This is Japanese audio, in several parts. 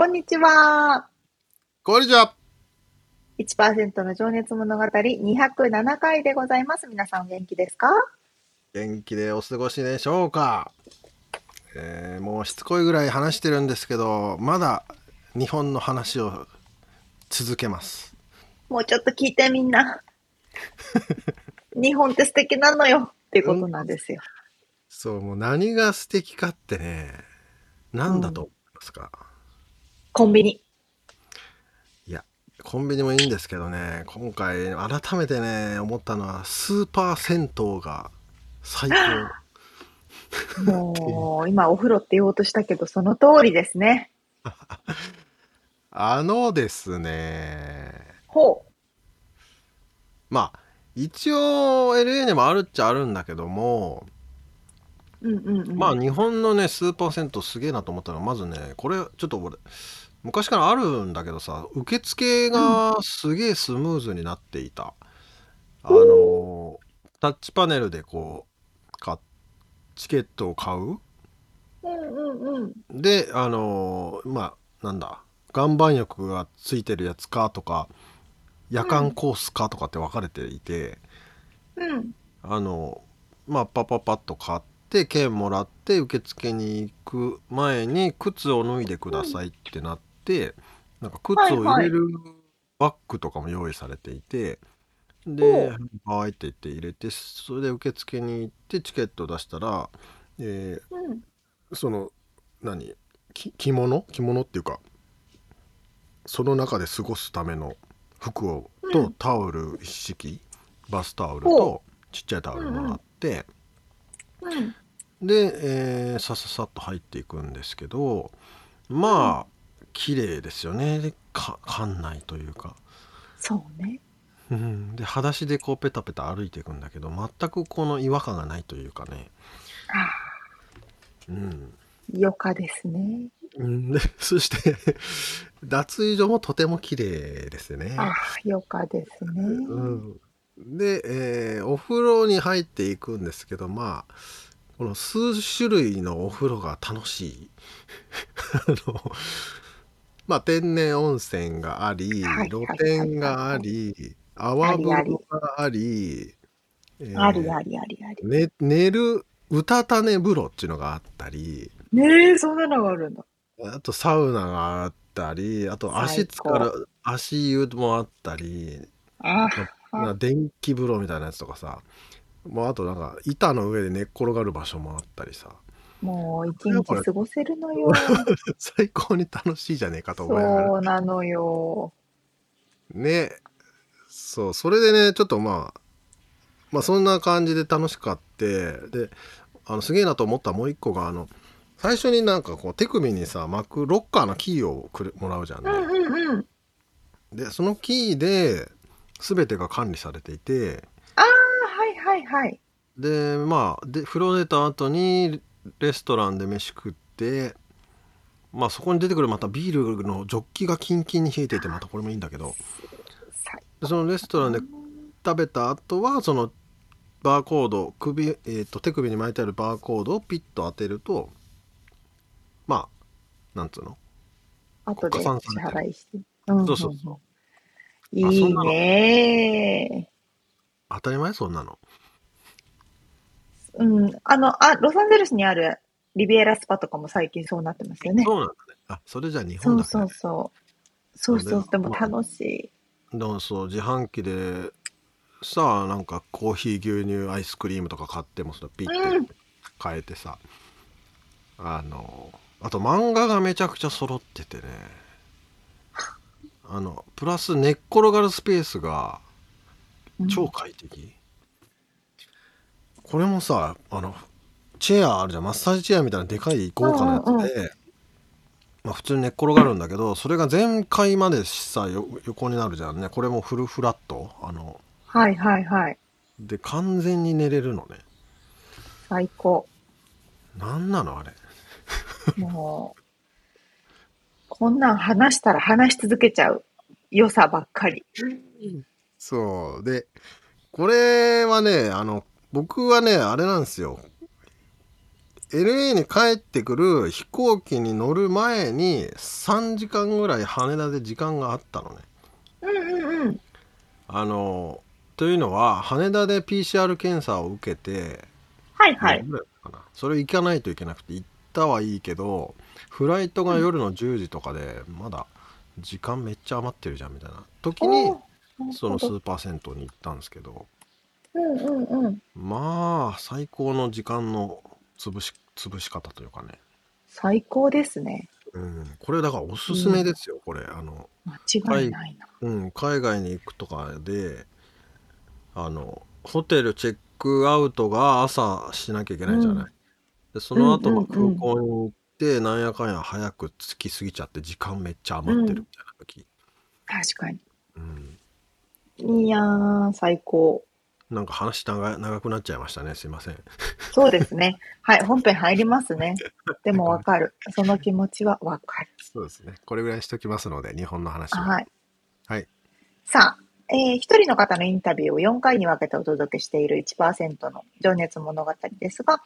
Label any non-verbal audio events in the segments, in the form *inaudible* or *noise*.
こんにちは。こんにちは。1%の情熱物語207回でございます。皆さん元気ですか？元気でお過ごしでしょうか、えー、もうしつこいぐらい話してるんですけど、まだ日本の話を続けます。もうちょっと聞いてみんな。日本って素敵なのよっていうことなんですよ。そう、もう何が素敵かってね、何だと思いますか、うんコンビニ。いや、コンビニもいいんですけどね、今回改めてね、思ったのは、スーパー銭湯が最高。もう、今お風呂って言おうとしたけど、その通りですね。*laughs* あのですね。ほう。まあ、一応 LA にもあるっちゃあるんだけども、うんうんうん、まあ日本のねスーパー銭湯すげえなと思ったのはまずねこれちょっと俺昔からあるんだけどさ受付がすげえスムーズになっていた、あのタッチパネルでこうかチケットを買う、うんうんうん、であのまあなんだ岩盤浴がついてるやつかとか夜間コースかとかって分かれていて、うん、あのまあパパパッと買って券もらって受付に行く前に靴を脱いでくださいってなって、なんか靴を入れるバッグとかも用意されていて、で「はい」って言って入れてそれで受付に行ってチケットを出したら、えーうん。その何？き着物？着物っていうかその中で過ごすための服をうとタオル一式バスタオルとちっちゃいタオルもらって、うん。で、えーさささっと入っていくんですけどまあ綺麗ですよねでか館内というか。そうね。うん、で裸足でこうペタペタ歩いていくんだけど全くこの違和感がないというかね。あうん、余暇ですね。うんで *laughs* そして脱衣所もとても綺麗ですね。ああ、余暇ですね。うん、で、えーお風呂に入っていくんですけどまあこの数種類のお風呂が楽しい。*laughs* あのまあ天然温泉がありはい露はいはい天があはいはい。り泡風呂があり、えありーありありあり。ね、寝るうたた寝風呂っていうのがあったりねえ、そんなのがあるんだ。あとサウナがあったりあと足最つかる高。足湯もあったりあまなあ、電気風呂みたいなやつとかさもうあとなんか板の上で寝っ転がる場所もあったりさもう一日過ごせるのよ。*laughs* 最高に楽しいじゃねえかと思いながらそうなのよ。ねそうそれでねちょっとまあまあそんな感じで楽しかってであのすげえなと思ったもう一個があの最初になんかこう手首にさ巻くロッカーのキーをくれもらうじゃんね。うんうんうん。でそのキーで全てが管理されていてああ、はいはいはい。でまあで風呂出た後にレストランで飯食ってまあそこに出てくるまたビールのジョッキがキンキンに冷えていてまたこれもいいんだけど。そのレストランで食べた後はそのバーコード首、えー、と手首に巻いてあるバーコードをピッと当てるとまあなんつうの？後で支払いして。うんそうそうそう。うん。いいね当たり前？そんなのうん。あの、あ、ロサンゼルスにあるリビエラスパとかも最近そうなってますよね。そうなんだね。あそれじゃあ日そう本だね。そうそそう。そう、でもまあ楽しい。だからそう自販機でさなんかコーヒー牛乳アイスクリームとか買ってもそれピッうん。て変えてさ、あのあと漫画がめちゃくちゃ揃っててね。*laughs* あのプラス寝っ転がるスペースが超快適、これもさあのチェアあるじゃん。マッサージチェアみたいなでかい豪華なやつで、うんうんまあ、普通に寝っ転がるんだけどそれが全開までさよ横になるじゃんね。これもフルフラット。あのはいはいはい。で完全に寝れるのね。最高。なんなのあれ。もう、こんなん話したら話し続けちゃう。良さばっかり。そう。でこれはねあの僕はねあれなんですよ LA に帰ってくる飛行機に乗る前に3時間ぐらい羽田で時間があったのねうんうんうん。あのというのは羽田で PCR 検査を受けて、はいはい。それ行かないといけなくて行ったはいいけどフライトが夜の10時とかでまだ時間めっちゃ余ってるじゃんみたいな時にそのスーパー銭湯に行ったんですけどうんうんうん。まあ最高の時間の潰し潰し方というかね、最高ですね。うん、これだからおすすめですよ、これあの、間違いないな。うん、海外に行くとかであのホテルチェックアウトが朝しなきゃいけないじゃない、うんでその後のうんうんうん空港に行って、なんやかんや早く着きすぎちゃって時間めっちゃ余ってるみたいな時、確かうんに。いやー、最高。なんか話長長くなっちゃいましたねすいませんそうですね。はい、本編入りますね。でもわかる。その気持ちはわかる。そうですねこれぐらいにしときますので日本の話ははい。はいさあ、えー一人の方のインタビューを4回に分けてお届けしている1%の情熱物語ですが、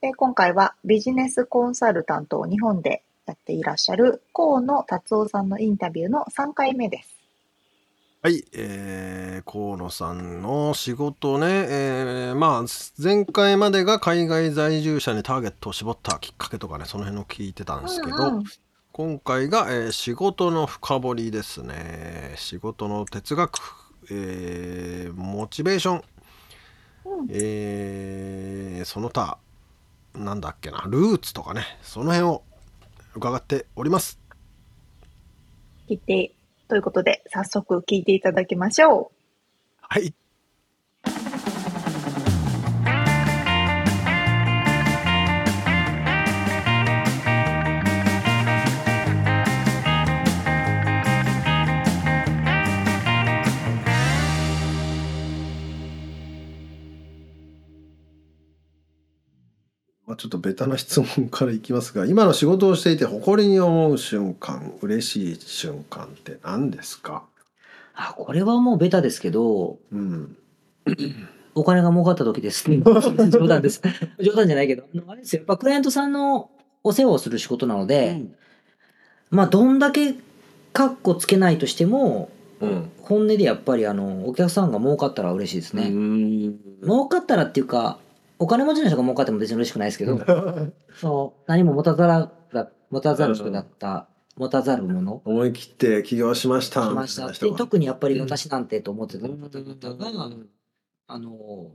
えー今回はビジネスコンサルタントを日本でやっていらっしゃる河野達夫さんのインタビューの3回目です。はい、えー、河野さんの仕事ね、えーまあ前回までが海外在住者にターゲットを絞ったきっかけとかねその辺を聞いてたんですけど、うんうん。今回が、えー仕事の深掘りですね。仕事の哲学、えーモチベーション、うん。えーその他なんだっけなルーツとかねその辺を伺っております。聞いて、ということで、早速聞いていただきましょう。はい。ちょっとベタな質問からいきますが今の仕事をしていて誇りに思う瞬間嬉しい瞬間って何ですか、あ、これはもうベタですけど、うん、*coughs* お金が儲かった時です。*laughs* 冗談です。冗談じゃないけど、あれですよ。やっぱクライアントさんのお世話をする仕事なので、まあどんだけカッコつけないとしても、うん本音でやっぱりあの、お客さんが儲かったら嬉しいですね。儲かったらっていうか、お金持ちの人が儲かっても別に嬉しくないですけど、*laughs* そう、何も持たざらが、持たざる人だった、持たざるもの。思い切って起業しましたしました。特にやっぱり私なんてと思ってた。方々が、あの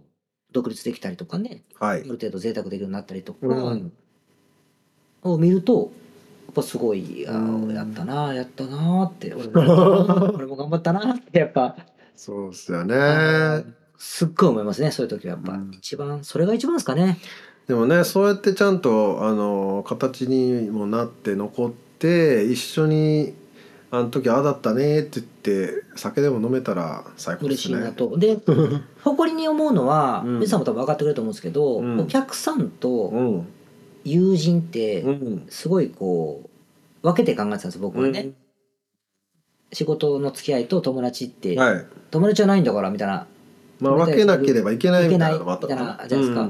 独立できたりとかねはい。ある程度贅沢できるようになったりとか、うん。を見るとやっぱすごいあやったなやったなーって俺も *laughs* 俺も頑張ったなってやっぱ、そうですよあねのすっごい思いますねそういう時はやっぱ、うん。一番それが一番ですかね。でもねそうやってちゃんとあの形にもなって残って一緒にあの時ああだったねって言って酒でも飲めたら最高で嬉しいすねなと。で *laughs* 誇りに思うのはうん。皆、さんも多分分かってくれると思うんですけど、うん。お客さんうとん。友人ってうん。すごいこう分けて考えてたんです僕はね、仕事の付き合いと友達って、はい。友達じゃないんだからみたいなまあ分けなければいけないみたいなのもあったじゃなないですか。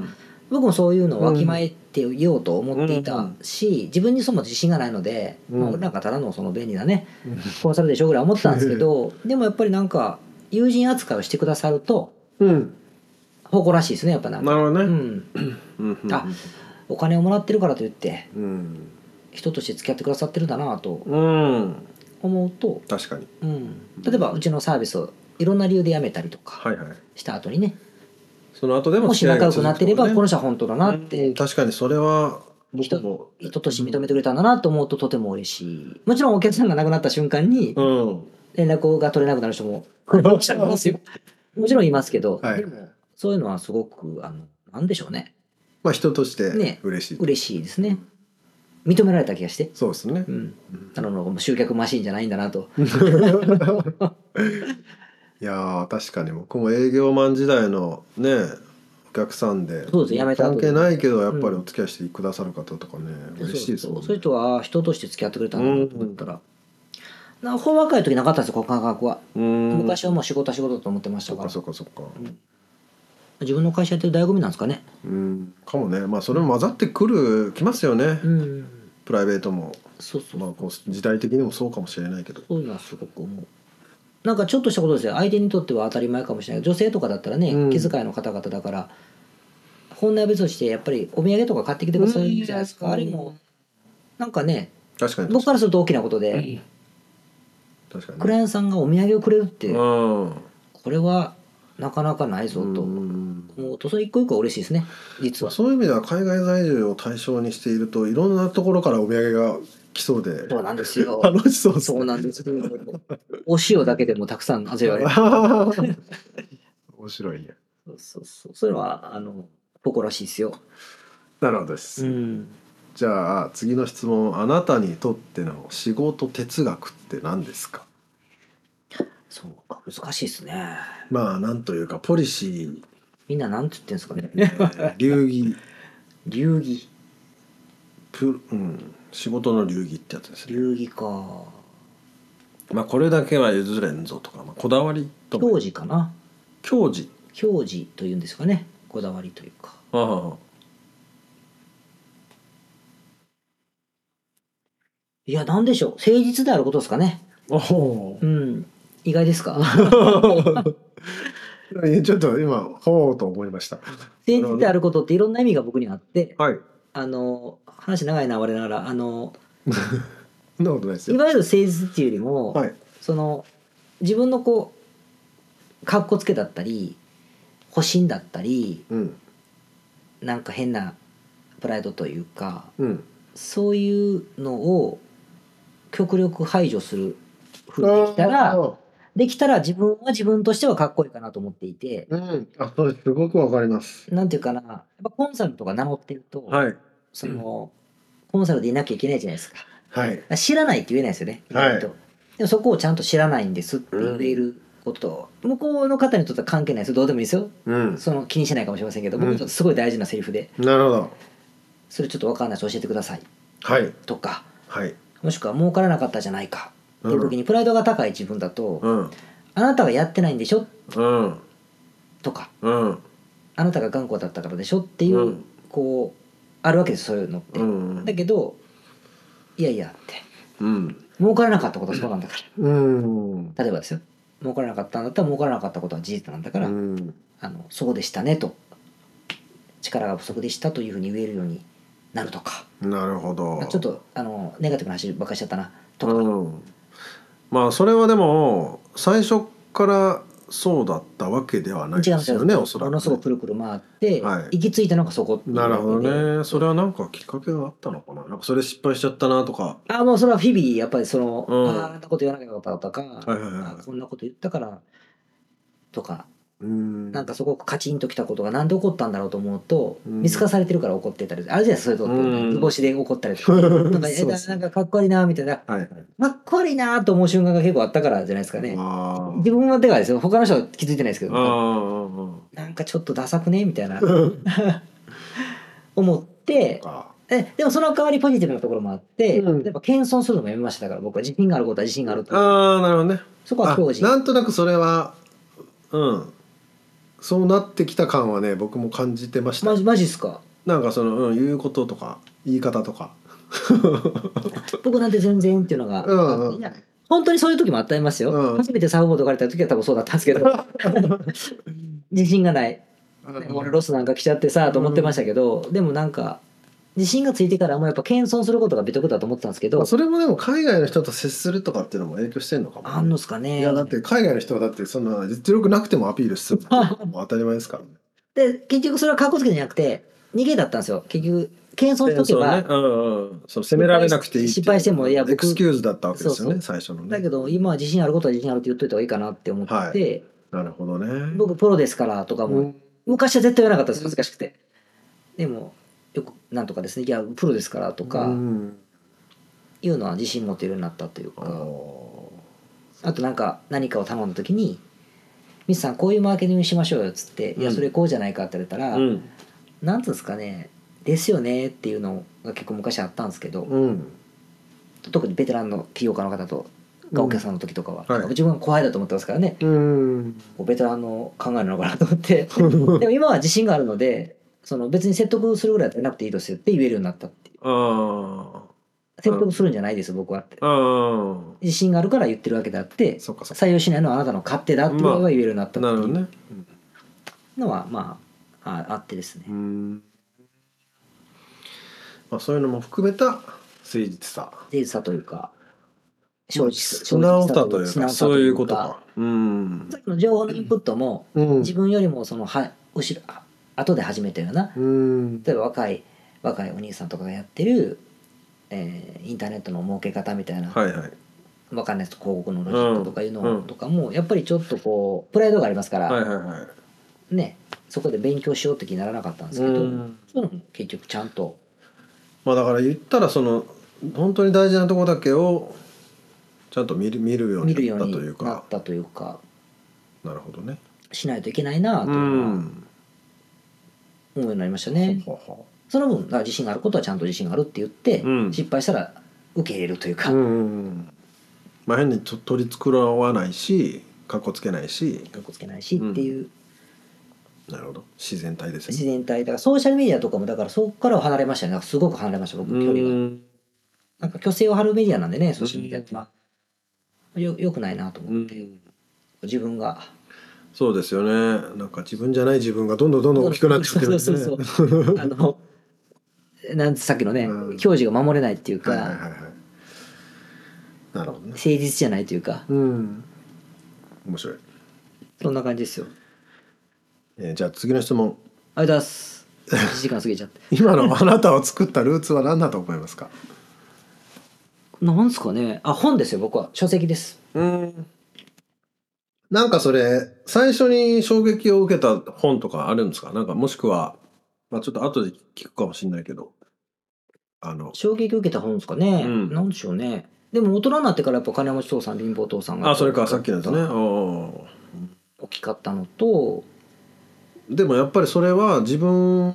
僕もそういうのをわきまえていようと思っていたし、自分にそも自信がないので、うん。まあ、俺なんかただのその便利なね、コンサルでしょぐらい思ってたんですけどでもやっぱりなんか友人扱いをしてくださるとうん。誇らしいですねやっぱなんか、なるほどね。うん、うん。うん。あお金をもらってるからといってうん。人として付き合ってくださってるんだなとうん。思うと、確かに。うん、例えばうちのサービスをいろんな理由で辞めたりとか。はいはいした後にね。その後でももし仲良くなっていればこの人人は本当だなって確かにそれは僕人も。人として認めてくれたんだなと思うととても嬉しい。もちろんお客さんが亡くなった瞬間にうん。連絡が取れなくなる人も *laughs* もちろんいますよ。もちろんいますけど、はい。でもそういうのはすごくあのなんでしょうね。まあ人としてね。嬉しい、嬉しいですね。認められた気がして、そうですね。う、ん、あの集客マシンじゃないんだなと *laughs* *laughs* いやー確かに僕も営業マン時代のねお客さんでそうです辞めた後関係ないけどやっぱりお付き合いしてくださる方とかね、嬉しいですもんね。そういう人は人として付き合ってくれたんだと思ったら、なほん若い時なかったんですよこの感覚は、うん。昔はもう仕事は仕事だと思ってましたかそっからそっかそっか。自分の会社やってる醍醐味なんですかね。うん。かもね。まあそれも混ざってくるきますよね、うん。プライベートも。そうそう。まあこう時代的にもそうかもしれないけど。そういうのはすごく思うなんかちょっとしたことですよ。相手にとっては当たり前かもしれない。けど女性とかだったらね、うん。気遣いの方々だから。本音は別としてやっぱりお土産とか買ってきてくださいじゃないですか、うん。あれもなんかね確かに。僕からすると大きなことで、確かに。クライアントさんがお土産をくれるって、うん。これはなかなかないぞと。うん。思うとそれ一個一個嬉しいですね。実は。そういう意味では海外在住を対象にしているといろんなところからお土産が来そうで。そうなんですよ。*laughs* 楽しそうですそうなんですお塩だけでもたくさん味わえる。*laughs* 面白いね。そうそうそう。それはあの誇らしいですよ。なるほどです、うん。じゃあ次の質問。あなたにとっての仕事哲学って何ですか？そうか難しいですね。まあなんというかポリシみんななんて言ってんですかね。ー *laughs* 流儀。流儀。プ、うん、仕事の流儀ってやつですね。流儀か。まあこれだけは譲れんぞとか、まあ、こだわりとか。教示かな。教示教示というんですかね。こだわりというか。ああ。いやなんでしょう。誠実であることですかね。おお。うん。意外ですか？*laughs* ちょっと今ほうと思いました。誠実であることっていろんな意味が僕にあって。はいあの話長いな我ながら。あの *laughs* そんなことないですよ。いわゆる誠実っていうよりも、はい。その自分のこうかっこつけだったり保身だったりうん。なんか変なプライドというかうん。そういうのを極力排除するふうにできたらできたら自分は自分としてはかっこいいかなと思っていて。うん。あそれすごくわかります。なんていうかな。やっぱコンサルとか名乗ってると、はい。そのコンサルでいなきゃいけないじゃないですか。はい。知らないって言えないですよね、はい。でもそこをちゃんと知らないんですって言えること、向こうの方にとっては関係ないですよ。どうでもいいですよ。うん。その気にしないかもしれませんけど、うん。僕にとってすごい大事なセリフで。なるほど。それちょっと分かんないし教えてください。はい。とか。はい。もしくは儲からなかったじゃないかっていう時にプライドが高い自分だと、うん。あなたはやってないんでしょ？うん。とか。うん。あなたが頑固だったからでしょ？っていう、うん。こうあるわけですそういうのって、うん。だけどいやいやって。うん。儲からなかったことはそうなんだから。うん。例えばですよ。儲からなかったんだったら儲からなかったことは事実なんだから、うん。あのそうでしたねと。力が不足でしたというふうに言えるようになるとか、なるほど。ちょっとあのネガティブな話ばっかりしちゃったな。とか、うん、まあそれはでも最初からそうだったわけではないですよねおそらくものすごくくるくる回って、はい。行き着いたのがそこなるほどね。それはなんかきっかけがあったのかな？なんかそれ失敗しちゃったなとか。あもうそれは日々やっぱりその、うん。あああんなこと言わなきゃよかったとか、いはいはいあこんなこと言ったからとか。うんなんかすごくカチンときたことがなんで起こったんだろうと思うと、うん。見透かされてるから怒ってたりあるじゃないですかそういうこと図星で怒ったりとか。*laughs* なんかかかっこいいなみたいな。はいはい。かっこいいなと思う瞬間が結構あったからじゃないですかね。自分はでかいですよ他の人は気づいてないですけあどー。なんかちょっとダサくねみたいな。う *laughs* ん思ってあえでもその代わりポジティブなところもあって、うん。例えば謙遜するのもやめましただから僕は。自信があることは自信があると。あーなるほどね。そこはあ教示なんとなくそれはうんそうなってきた感はね僕も感じてました。マジマジっすか？なんかその、うん、言うこととか言い方とか。*laughs* 僕なんて全然っていうのが、うんうん。いや本当にそういう時もあったりますよ、うん。初めてサーフボード借りた時は多分そうだったんですけど。*laughs* 自信がない、俺ロスなんか来ちゃってさと思ってましたけど、でもなんか自信がついてからもやっぱ謙遜することが美徳だと思ってたんですけど、まあそれもでも海外の人と接するとかっていうのも影響してんのかもね、あんのっすかね。いやだって海外の人はだってそんな実力なくてもアピールするもう当たり前ですからね。*laughs* で、結局それは格好つけじゃなくて、逃げだったんですよ。結局、謙遜しとけば、ねうんうん、その責められなくていい失敗してもいや僕エクスキューズだったわけですよね最初のね。だけど今は自信あることは自信あるって言っといた方がいいかなって思って、はいなるほどね。僕プロですからとかも、うん昔は絶対言わなかったです恥ずかしくてでもよくなんとかですねいやプロですからとかうん。いうのは自信持てるようになったというあか、ー。あとなんか何かを頼んだ時に「ミスさんこういうマーケティングしましょうよ」っつって「いやうんそれこうじゃないか」って言われたら、うん。なんつうんですかね「ですよね」っていうのが結構昔あったんですけど、うん。特にベテランの起業家の方とがお客さんの時とかは、はい。自分は後輩だと思ってますからね。うん。ベテランの考えなのかなと思って。*laughs* でも今は自信があるのでその別に説得するぐらいだったらなくていいですよって言えるようになったっていう。あ説得するんじゃないです僕はって。自信があるから言ってるわけであって採用しないのはあなたの勝手だっていうのは言えるようになったっていう。のはまあああってですね。うん。まあそういうのも含めた誠実さ。誠実さというかまあ素直さというかそういうことか。うん。さっきの情報のインプットもうん。自分よりもそのは後ろあ後で始めたようなうん例えば若い若いお兄さんとかがやってる、えーインターネットの儲け方みたいな、はいはいわかんないです広告のロジックとかいううんのとかもやっぱりちょっとこうプライドがありますから、はいはいはい。ねそこで勉強しようって気にならなかったんですけど、うんそういうのも結局ちゃんとまあだから言ったらその本当に大事なところだけをちゃんと見る見るよう見になったというか。なったというかなるほどね。しないといけないなといううのはん。思うようになりましたね。その分自信があることはちゃんと自信があるって言って、うん。失敗したら受け入れるというか、ううん。まあ変にと取り繕わないし、かっこつけないし、かっこつけないしっていう。なるほど。自然体ですね。自然体。だからソーシャルメディアとかもだからそこからは離れましたね。すごく離れました僕距離が。うん。なんか虚勢を張るメディアなんでねソーシャルメディアってまあよよくないなとう思って、ん。自分がそうですよね。なんか自分じゃない自分がどんどんどんどん大きくなってきてるんですね。そうそうあのなんてさっきのね、うん教授が守れないっていうか、はいはいはいはい。なるほどね。誠実じゃないというかうん。面白い。そんな感じですよえーじゃあ次の質問。ありがとうございます1時間過ぎちゃって *laughs* 今のあなたを作ったルーツは何だと思いますか？なんですかねあ本ですよ僕は書籍ですうん。なんかそれ最初に衝撃を受けた本とかあるんですか？なんかもしくはまあちょっと後で聞くかもしれないけど、あの衝撃受けた本ですかね、うん。なんでしょうね。でも大人になってからやっぱ金持ち父さん貧乏父さんがあそれかさっきのですね。お大きかったのと。ーでもやっぱりそれは自分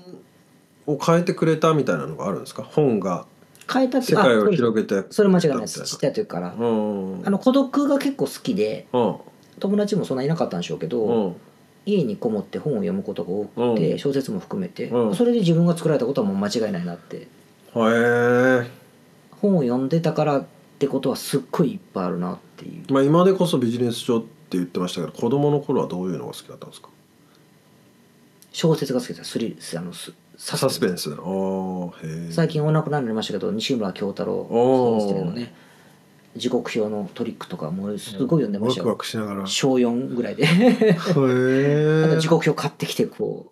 を変えてくれたみたいなのがあるんですか？本が変えたって世界を広げて。それ間違いないです。ちっちゃい時から。うん。あの孤独が結構好きで。うん友達もそんないなかったんでしょうけど、うん。家にこもって本を読むことが多くて、うん。小説も含めて、うん。それで自分が作られたことはもう間違いないなって。へえ。本を読んでたからってことはすっごいいっぱいあるなっていう。まあ今でこそビジネス書って言ってましたけど、子供の頃はどういうのが好きだったんですか？小説が好きです。スリあのスササスペンス。ああ、へえ。最近お亡くなりになりましたけど西村京太郎おー先生のね時刻表のトリックとかもうすごい読んでまワクワしたよ、クしながら。へ小4ぐらいで。え。あと時刻表買ってきてこ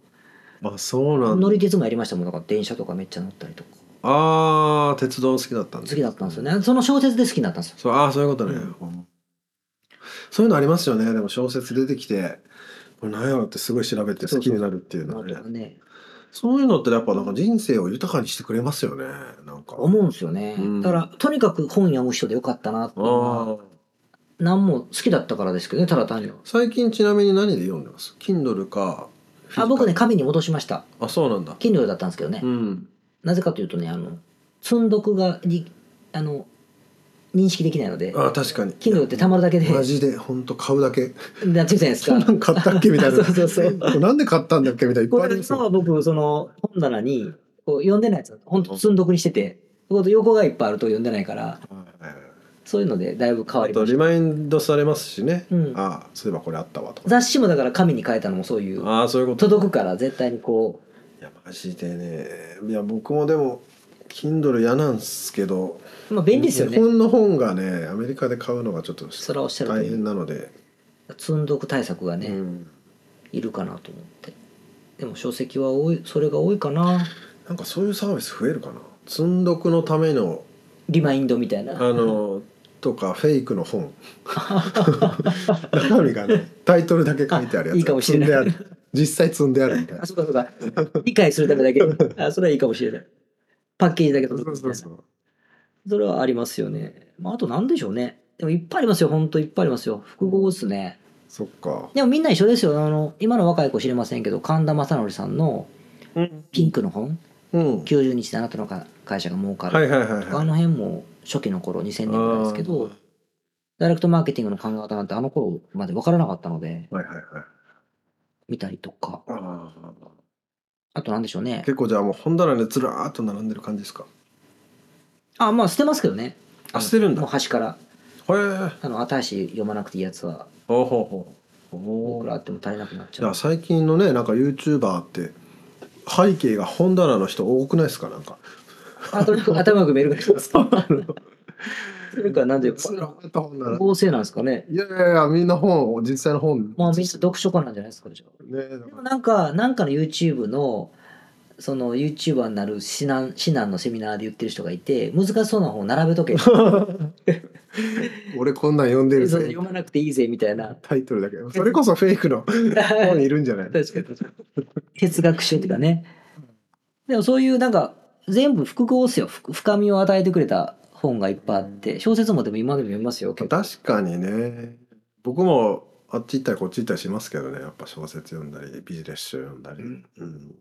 あ、そううなんだ。乗。り鉄もやりましたもん。だから電車とかめっちゃ乗ったりとか。ああ、鉄道好きだったん好きだったんですよね。その小説で好きになったんですよ。そう、ああ、そういうことね、うん。うんそういうのありますよね。でも小説出てきて。これ何やろってすごい調べて好きになるっていうのはね。ねそういうのってやっぱなんか人生を豊かにしてくれますよねなんか。思うんですよね、うん。だからとにかく本読む人でよかったなって何も好きだったからですけどねただ単に最近ちなみに何で読んでます？Kindle かあ僕ね紙に戻しました。あそうなんだ。Kindle だったんですけどね、うん。なぜかというとねあの積んどくがりあの認識できないのであ確かに。Kindle ってたまるだけで。マジで本当買うだけ。なってるじゃないですか。なん買ったっけみたいな。そうそうそうなんで買ったんだっけみたいないっぱいあります今は僕その本棚にこう読んでないやつ本当積んどくにしてて横がいっぱいあると読んでないからそういうのでだいぶ変わありましリマインドされますしね、うん。ああそういえばこれあったわとか。雑誌もだから紙に変えたのもそういうああそういうこと。届くから絶対にこいやマジでね。いや僕もでも Kindle 嫌なんすけどまあ便利ですよね。日本の本がねアメリカで買うのがちょっとそれはおっしゃる通り。大変なので、積んどく対策がね、うん。いるかなと思って。でも書籍は多いそれが多いかな。なんかそういうサービス増えるかな。積んどくのためのリマインドみたいな。あのとかフェイクの本。中身がねタイトルだけ書いてあるやつ。いいかもしれない。積んである。実際積んであるみたいな。あそうかそうか。理解するためだけ。あそれはいいかもしれない。パッケージだけそうそうそうそれはありますよね、まあ、あと何でしょうね。でもいっぱいありますよ。本当いっぱいありますよ。複合っすね。そっか。でもみんな一緒ですよ。あの今の若い子知りませんけど神田正則さんのピンクの本。うん。90日であなたのか会社が儲かる、はいはいはいはい。あの辺も初期の頃2000年ぐらいですけどあダイレクトマーケティングの考え方なんてあの頃まで分からなかったのでーはいはいはい。見たりとか。あー。あと何でしょうね。結構じゃあもう本棚でずらーっと並んでる感じですか？あまあ捨てますけどね。あ捨てるんだ。もう端から。へえ。あの新しい読まなくていいやつは。ほうほうほう。お僕らあっても足りなくなっちいやゃう最近のねなんか YouTuber って背景が本棚の人多くないですか？なんか。あと *laughs* 頭が見えるからそれかなんでずらーっと本棚合成なんですかね。いやいやいやみんな本を実際の本。まあみんな読書家なんじゃないですかじゃあ。ねだでもなんかなんかの YouTube のその YouTuber になる指南指南のセミナーで言ってる人がいて難しそうな本を並べとけ *laughs* 俺こんなん読んでるぜ。読まなくていいぜみたいな。タイトルだけそれこそフェイクの *laughs* 本いるんじゃない確かに哲学書っていうかねでもそういうなんか全部複合っすよ。ふ深みを与えてくれた本がいっぱいあって。小説もでも今でも読みますよ確かにね。僕もあっち行ったりこっち行ったりしますけどね。やっぱ小説読んだりビジネス書読んだり。うん。うん、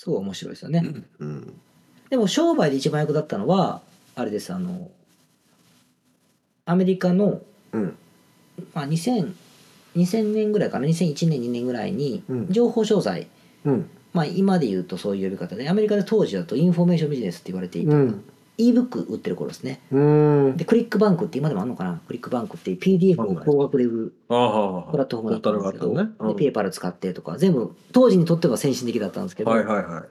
すごい面白いですよね、うん、でも商売で一番役立ったのはあれですあのアメリカの、うん。まあ、2000, 2000年ぐらいかな2001年2年ぐらいにうん。情報商材、うん。まあ、今で言うとそういう呼び方でアメリカで当時だとインフォメーションビジネスって言われていた、うん ebook 売ってる頃ですね。うん。でクリックバンクって今でもあるのかな？クリックバンクっていう PDF を高額で売る。プラットフォームだったんですけど、ポータルがあったのね。でペーパル使ってとか全部当時にとっては先進的だったんですけど、はいはいは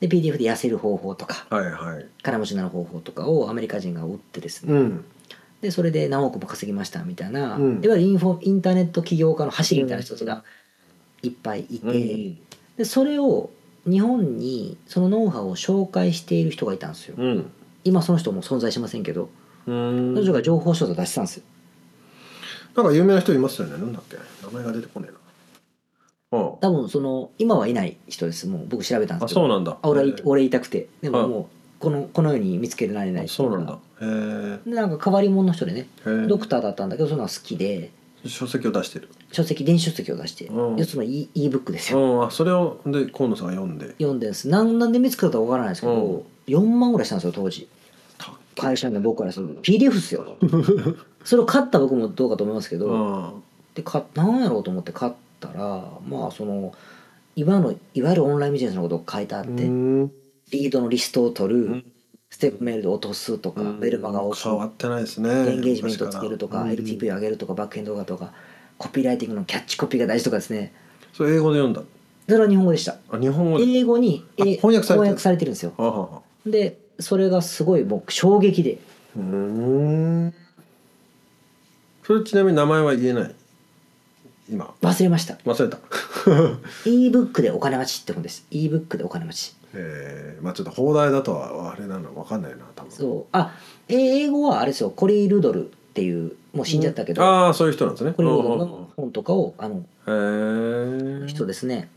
い。で PDF で痩せる方法とかはいはい。金持ちになる方法とかをアメリカ人が売ってですね、うん。でそれで何億も稼ぎましたみたいな、うん。いわゆるインフォインターネット起業家の走りみたいな人たちがいっぱいいて、でそれを日本にそのノウハウを紹介している人がいたんですよ。うん今その人も存在しませんけどうん。彼女が情報書を出してたんですよ。なんか有名な人いますよねなんだっけ？名前が出てこねえな。あ多分その今はいない人ですもう。僕調べたんであすけど。そうなんだ。あ俺俺言いたくて。でもはいもうこのこの世に見つけられないあそうなんだ。へでなんか変わり者の人でねドクターだったんだけどそのが好きで。書籍を出してる。書籍電子書籍を出してうん。要するに e ブックですよ。うん。あそれをで河野さんが読んで。読んでるんです。何なんで見つけたかわからないですけど4万ぐらいしたんですよ当時。会社員の僕からすると。PDF っすよ。*laughs* それを買った僕もどうかと思いますけど。あで買何やろうと思って買ったらまあその今のいわゆるオンラインビジネスのことが書いてあって、うん。リードのリストを取る、ん。ステップメールで落とすとか、ベルマガを変わってないですねエンゲージメントをつけるとか、昔ら。LTP を上げるとかバックエンド動画とかコピーライティングのキャッチコピーが大事とかですね。それ英語で読んだそれは日本語でした。あ日本語で。英語に翻訳されてる。んですよでそれがすごい僕衝撃で。うーん。それちなみに名前は言えない？今。忘れました。忘れた。*laughs* ebook でお金持ちって本です。ebook でお金持ち。えー、まあちょっと放題だとはあれなの分かんないな多分。そう。あえ英語はあれですよ。コリー・ルドルっていうもう死んじゃったけど、ああそういう人なんですね。コリー・ルドルうんうんの本とかをあの人ですね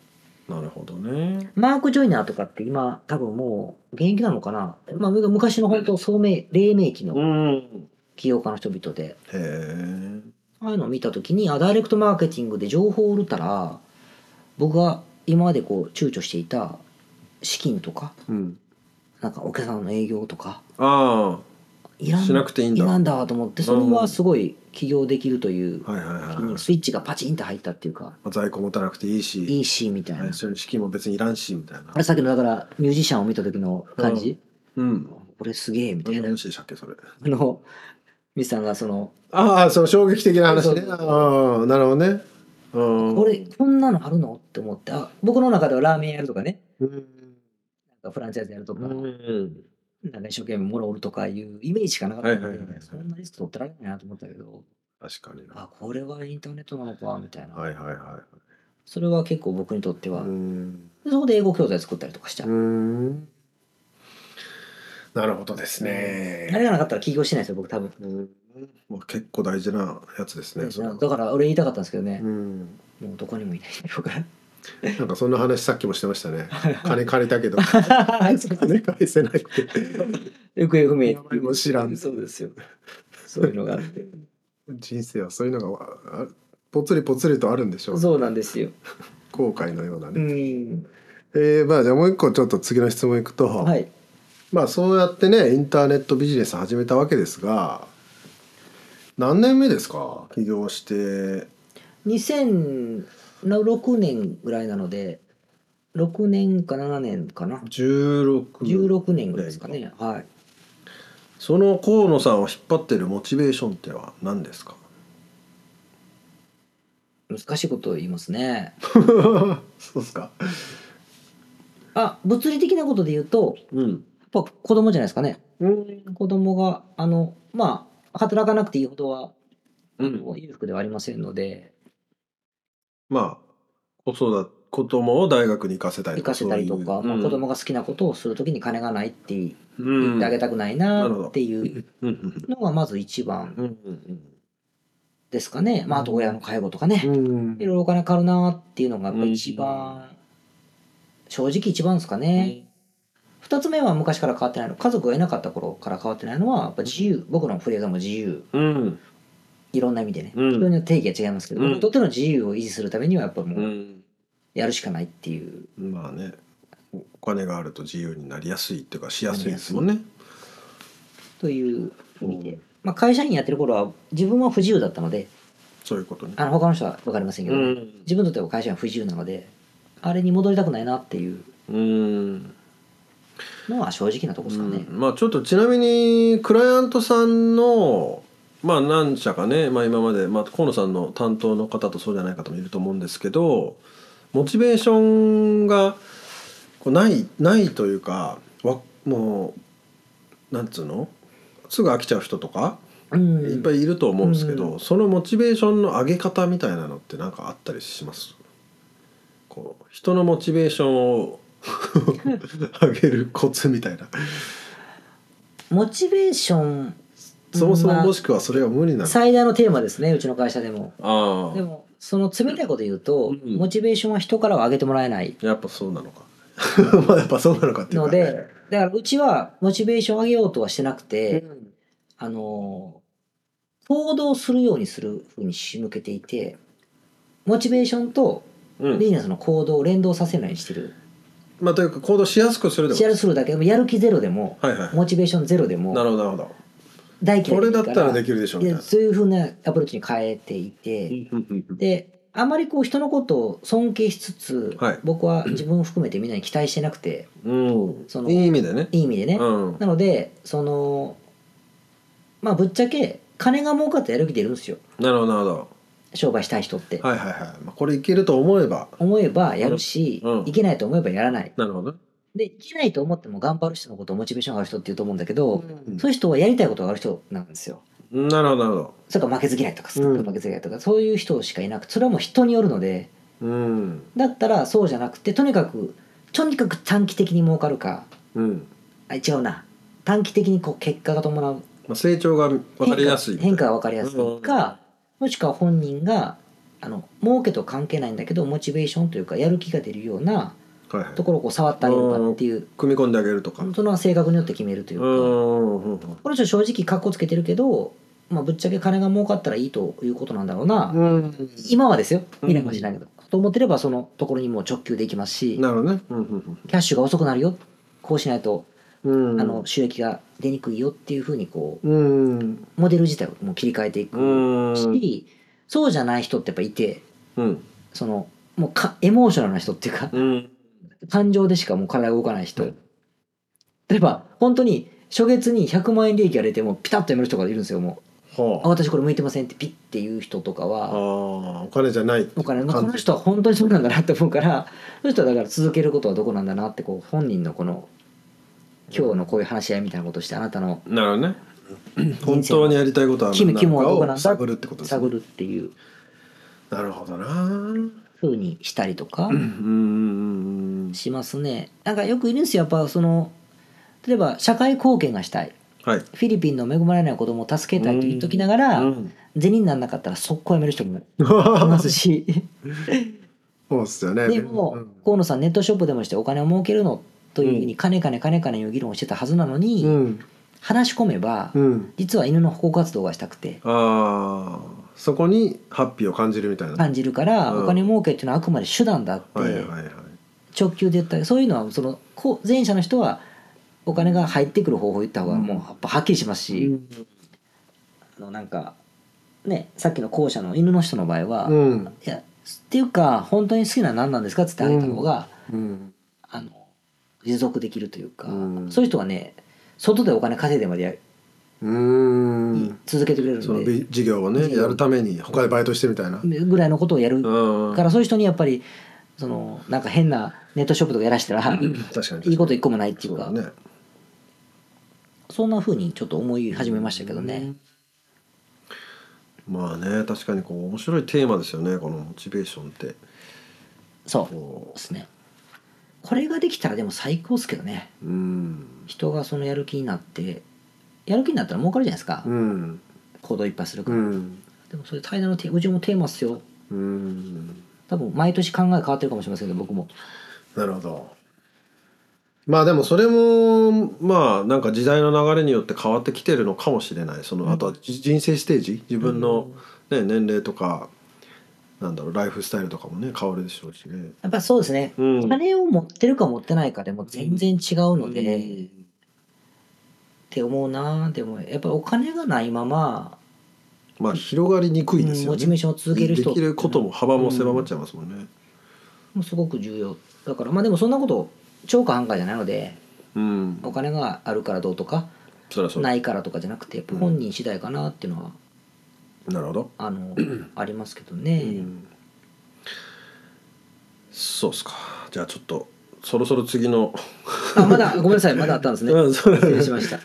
なるほどね。マーク・ジョイナーとかって今多分もう現役なのかな、まあ、昔の本当聡明黎明期のん。起業家の人々で。へえ。ああいうのを見た時にあダイレクトマーケティングで情報を売るたら僕が今までこう躊躇していた資金とかうん。なんかお客さんの営業とかあいらんしなくていいんだ。らんだと思ってそれはすごい起業できるというスイッチがパチンと入ったっていうか。あ、在庫持たなくていいし。いいしみたいな。はいそういう資金も別にいらんしみたいな。あれさっきのだからミュージシャンを見た時の感じ。うん。これすげえみたいな。でしたっけそれ。あのミスさんがそのああその衝撃的な話ね。ああなるほどね。うん。これこんなのあるの？って思って。あ僕の中ではラーメンやるとかね。うん。なんかフランチャイズやるとか、うんなんか一生懸命もらおるとかいうイメージしかなかったので、そんなリスク取ってられないなと思ったけど、確かにな。あ、これはインターネットなのか、みたいな。はいはいはそれは結構僕にとってい。は、そこで英語教材作ったりとかしちゃう。うん。なるほどですあね。れがなかったら起業しないですよ、僕多分。うんまあ、結構大事なやつですね。だから俺言いたかったんですけどね、うん。もうどこにもいない僕は。*laughs* なんかそんな話さっきもしてましたね。*laughs* 金借りたけど *laughs* 金返せなくて。行方不明名前も知らんそうですよ。そういうのがあって。人生はそういうのがあぽつりぽつりとあるんでしょう。そうなんですよ。後悔のようなうね。ん。えー、まあじゃあもう一個ちょっと次の質問いくと、はい。まあそうやってねインターネットビジネス始めたわけですが何年目ですか？起業して2006年ぐらいなので、6年か7年かな。16 16年ぐらいですかね。はい。その河野さんを引っ張ってるモチベーションっては何ですか？難しいことを言いますね。*laughs* そうですかあ、物理的なことで言うと、うんやっぱ子供じゃないですかね。うん子供が、あの、まあ、働かなくていいほどは、あうんの裕福ではありませんので、まあ子育て子供を大学に行かせたり行かせたりとか、まあ、子供がが好きなことをするときに金がないって言言ってあげたくないなっていううんのがまず一番ですかね。まあ、あと親の介護とかね。うんいろいろお金かかるなっていうのがやっぱ一番、正直一番ですかね。二つ目は昔から変わってないの。家族がいなかった頃から変わってないのは、やっぱ自由。僕のフレーズも自由。うんいろんな意味でね。うん。人によって定義は違いますけど、うん。僕にとっての自由を維持するためにはやっぱもううん。やるしかないっていう。まあねお金があると自由になりやすいっていうかしやすいですもんね。という意味で。まあ、会社員やってる頃は自分は不自由だったので、そういうことね。あの他の人は分かりませんけど、自分にとっては会社員は不自由なので、あれに戻りたくないなっていう。うん。のは正直なとこですかね。うん。まあちょっとちなみにクライアントさんのまあ何社かね、まあ、今まで、まあ、河野さんの担当の方とそうじゃない方もいると思うんですけどモチベーションがこうないないというかわもうなんつうの？すぐ飽きちゃう人とかうん。いっぱいいると思うんですけど、うん。そのモチベーションの上げ方みたいなのって何かあったりします？こう人のモチベーションを *laughs* 上げるコツみたいな。モチベーション、そもそもまあもしくはそれが無理なの、最大のテーマですね、うちの会社でも。ああ。でも、その冷たいこと言うと、うんモチベーションは人からは上げてもらえない。やっぱそうなのか。*laughs* まあやっぱそうなのかっていうか。ので、だからうちはモチベーション上げようとはしてなくて、あのー行動するようにするふうに仕向けていて、モチベーションとうん。ビジネスの行動を連動させるようにしてる。まあというか行動しやすくするでも。シェアするだけ。でもやる気ゼロでも、はいはい。モチベーションゼロでもなるほどなるほ大嫌いどこれだったらでききるでしょみたいな。そういうふうなアプローチに変えていて、であまりこう人のことを尊敬しつつ、はい。僕は自分を含めてみんなに期待してなくて。うん。そのいい意味でね。いい意味でね、うん。なのでそのまあぶっちゃけ金が儲かってやる気出るんですよ。なるほどなるほど。商売したい人って、はいはいはい、まあ、これいけると思えば。思えばやるし、うん。いけないと思えばやらない。なるほどでいけないと思っても頑張る人のことをモチベーションがある人って言うと思うんだけど、うん。そういう人はやりたいことがある人なんですよ。なるほどなるほそれから負けず嫌いとか、うん。負けず嫌いとかそういう人しかいなくてそれはもう人によるので。どうん。だったらそうじゃなくてとにかくとにかく短期的に儲かるか。うん、あ違うな。短期的にこう結果が伴う。まあ、成長が分かりやすい変化が分かりやすいか、もしくは本人があの儲けと関係ないんだけどモチベーションというかやる気が出るようなところをこう触ってあげるかっていう。組み込んであげるとか。その性格によって決めるというか、うん。うん。うん。この人正直カッコつけてるけど、まあ、ぶっちゃけ金が儲かったらいいということなんだろうな、うん。今はですよ。うん。未来かもしれないけど、と思ってればそのところにもう直球でいきますし。なるほどね。キャッシュが遅くなるよ。こうしないと、うん。あの収益が出にくいよっていうふうにこうモデル自体をもう切り替えていくうん。し、そうじゃない人ってやっぱいて。うん。そのもうかエモーショナルな人っていうか、うん感情でしかもう体が動かない人、うん。例えば本当に初月に100万円利益が出てもピタッとやめる人がいるんですよもう。あはあ。私これ向いてませんってピッていう人とかあはーお金じゃない。お金この人は本当にそうなんだなって思うから *laughs* その人はだから続けることはどこなんだなってこう本人のこの今日のこういう話し合いみたいなことしてあなたのなるほどね。本当にやりたいことは君何なんだ？を探るってことですね。探るっていう。なるほどな。うんふうにしたりとか。うんうんうんしますね。なんかよくいるんですよ。やっぱその例えば社会貢献がしたい。はい。フィリピンの恵まれない子供を助けたいと言っときながら、うん。銭にならなかったら速攻辞める人もいますし。*laughs* そうっすよね。でも、河野さんネットショップでもしてお金を儲けるのというふうに金金金金いう議論をしてたはずなのに、うん。話し込めば、うん。実は犬の保護活動がしたくて。ああそこにハッピーを感じるみたいな。感じるから、うん。お金儲けっていうのはあくまで手段だって、はいはいはい直球で言ったそういうのはその前者の人はお金が入ってくる方法を言った方がもうやっぱはっきりしますし、あのなんかねさっきの後者の犬の人の場合は、いうん。やっていうか本当に好きなのは何なんですかっつってあげた方が、うん。あの持続できるというか、うん。そういう人がね外でお金稼いでまでやうーん。続けてくれるそのんで、び事業をねやるために他でバイトしてみたいな。ぐらいのことをやるうん。からそういう人にやっぱりそのなんか変なネットショップとかやらしたら確かにいいこと一個もないっていうか。そうだね。そんな風にちょっと思い始めましたけどね。まあね確かにこう面白いテーマですよねこのモチベーションって。そう。こですね。これができたらでも最高ですけどね。ううん。人がそのやる気になってやる気になったら儲かるじゃないですか、うん。行動いっぱいするかうら、ん。でもそれ大変なテーマうちもテーマっすよ。うん多分毎年考え変わってるかもしれませんけど僕も。なるほど。まあでもそれもまあなんか時代の流れによって変わってきてるのかもしれない。そのあとはじ人生ステージ？自分の、ね、年齢とかなんだろうライフスタイルとかもね変わるでしょうしね。やっぱそうですね、うん。金を持ってるか持ってないかでも全然違うので、って思うなでもやっぱりお金がないまままあ広がりにくいですよね。うんモチベーションを続ける人できることも幅も狭まっちゃいますもんね。もうすごく重要だからまあでもそんなこと超過半壊じゃないのでうん。お金があるからどうとか。ないからとかじゃなくてやっぱ本人次第かなっていうのは、なるほど。あの *clears throat* ありますけどね、うんそうっすか。じゃあちょっとそろそろ次のあまだごめんなさいまだあったんですね *laughs* うん失礼しました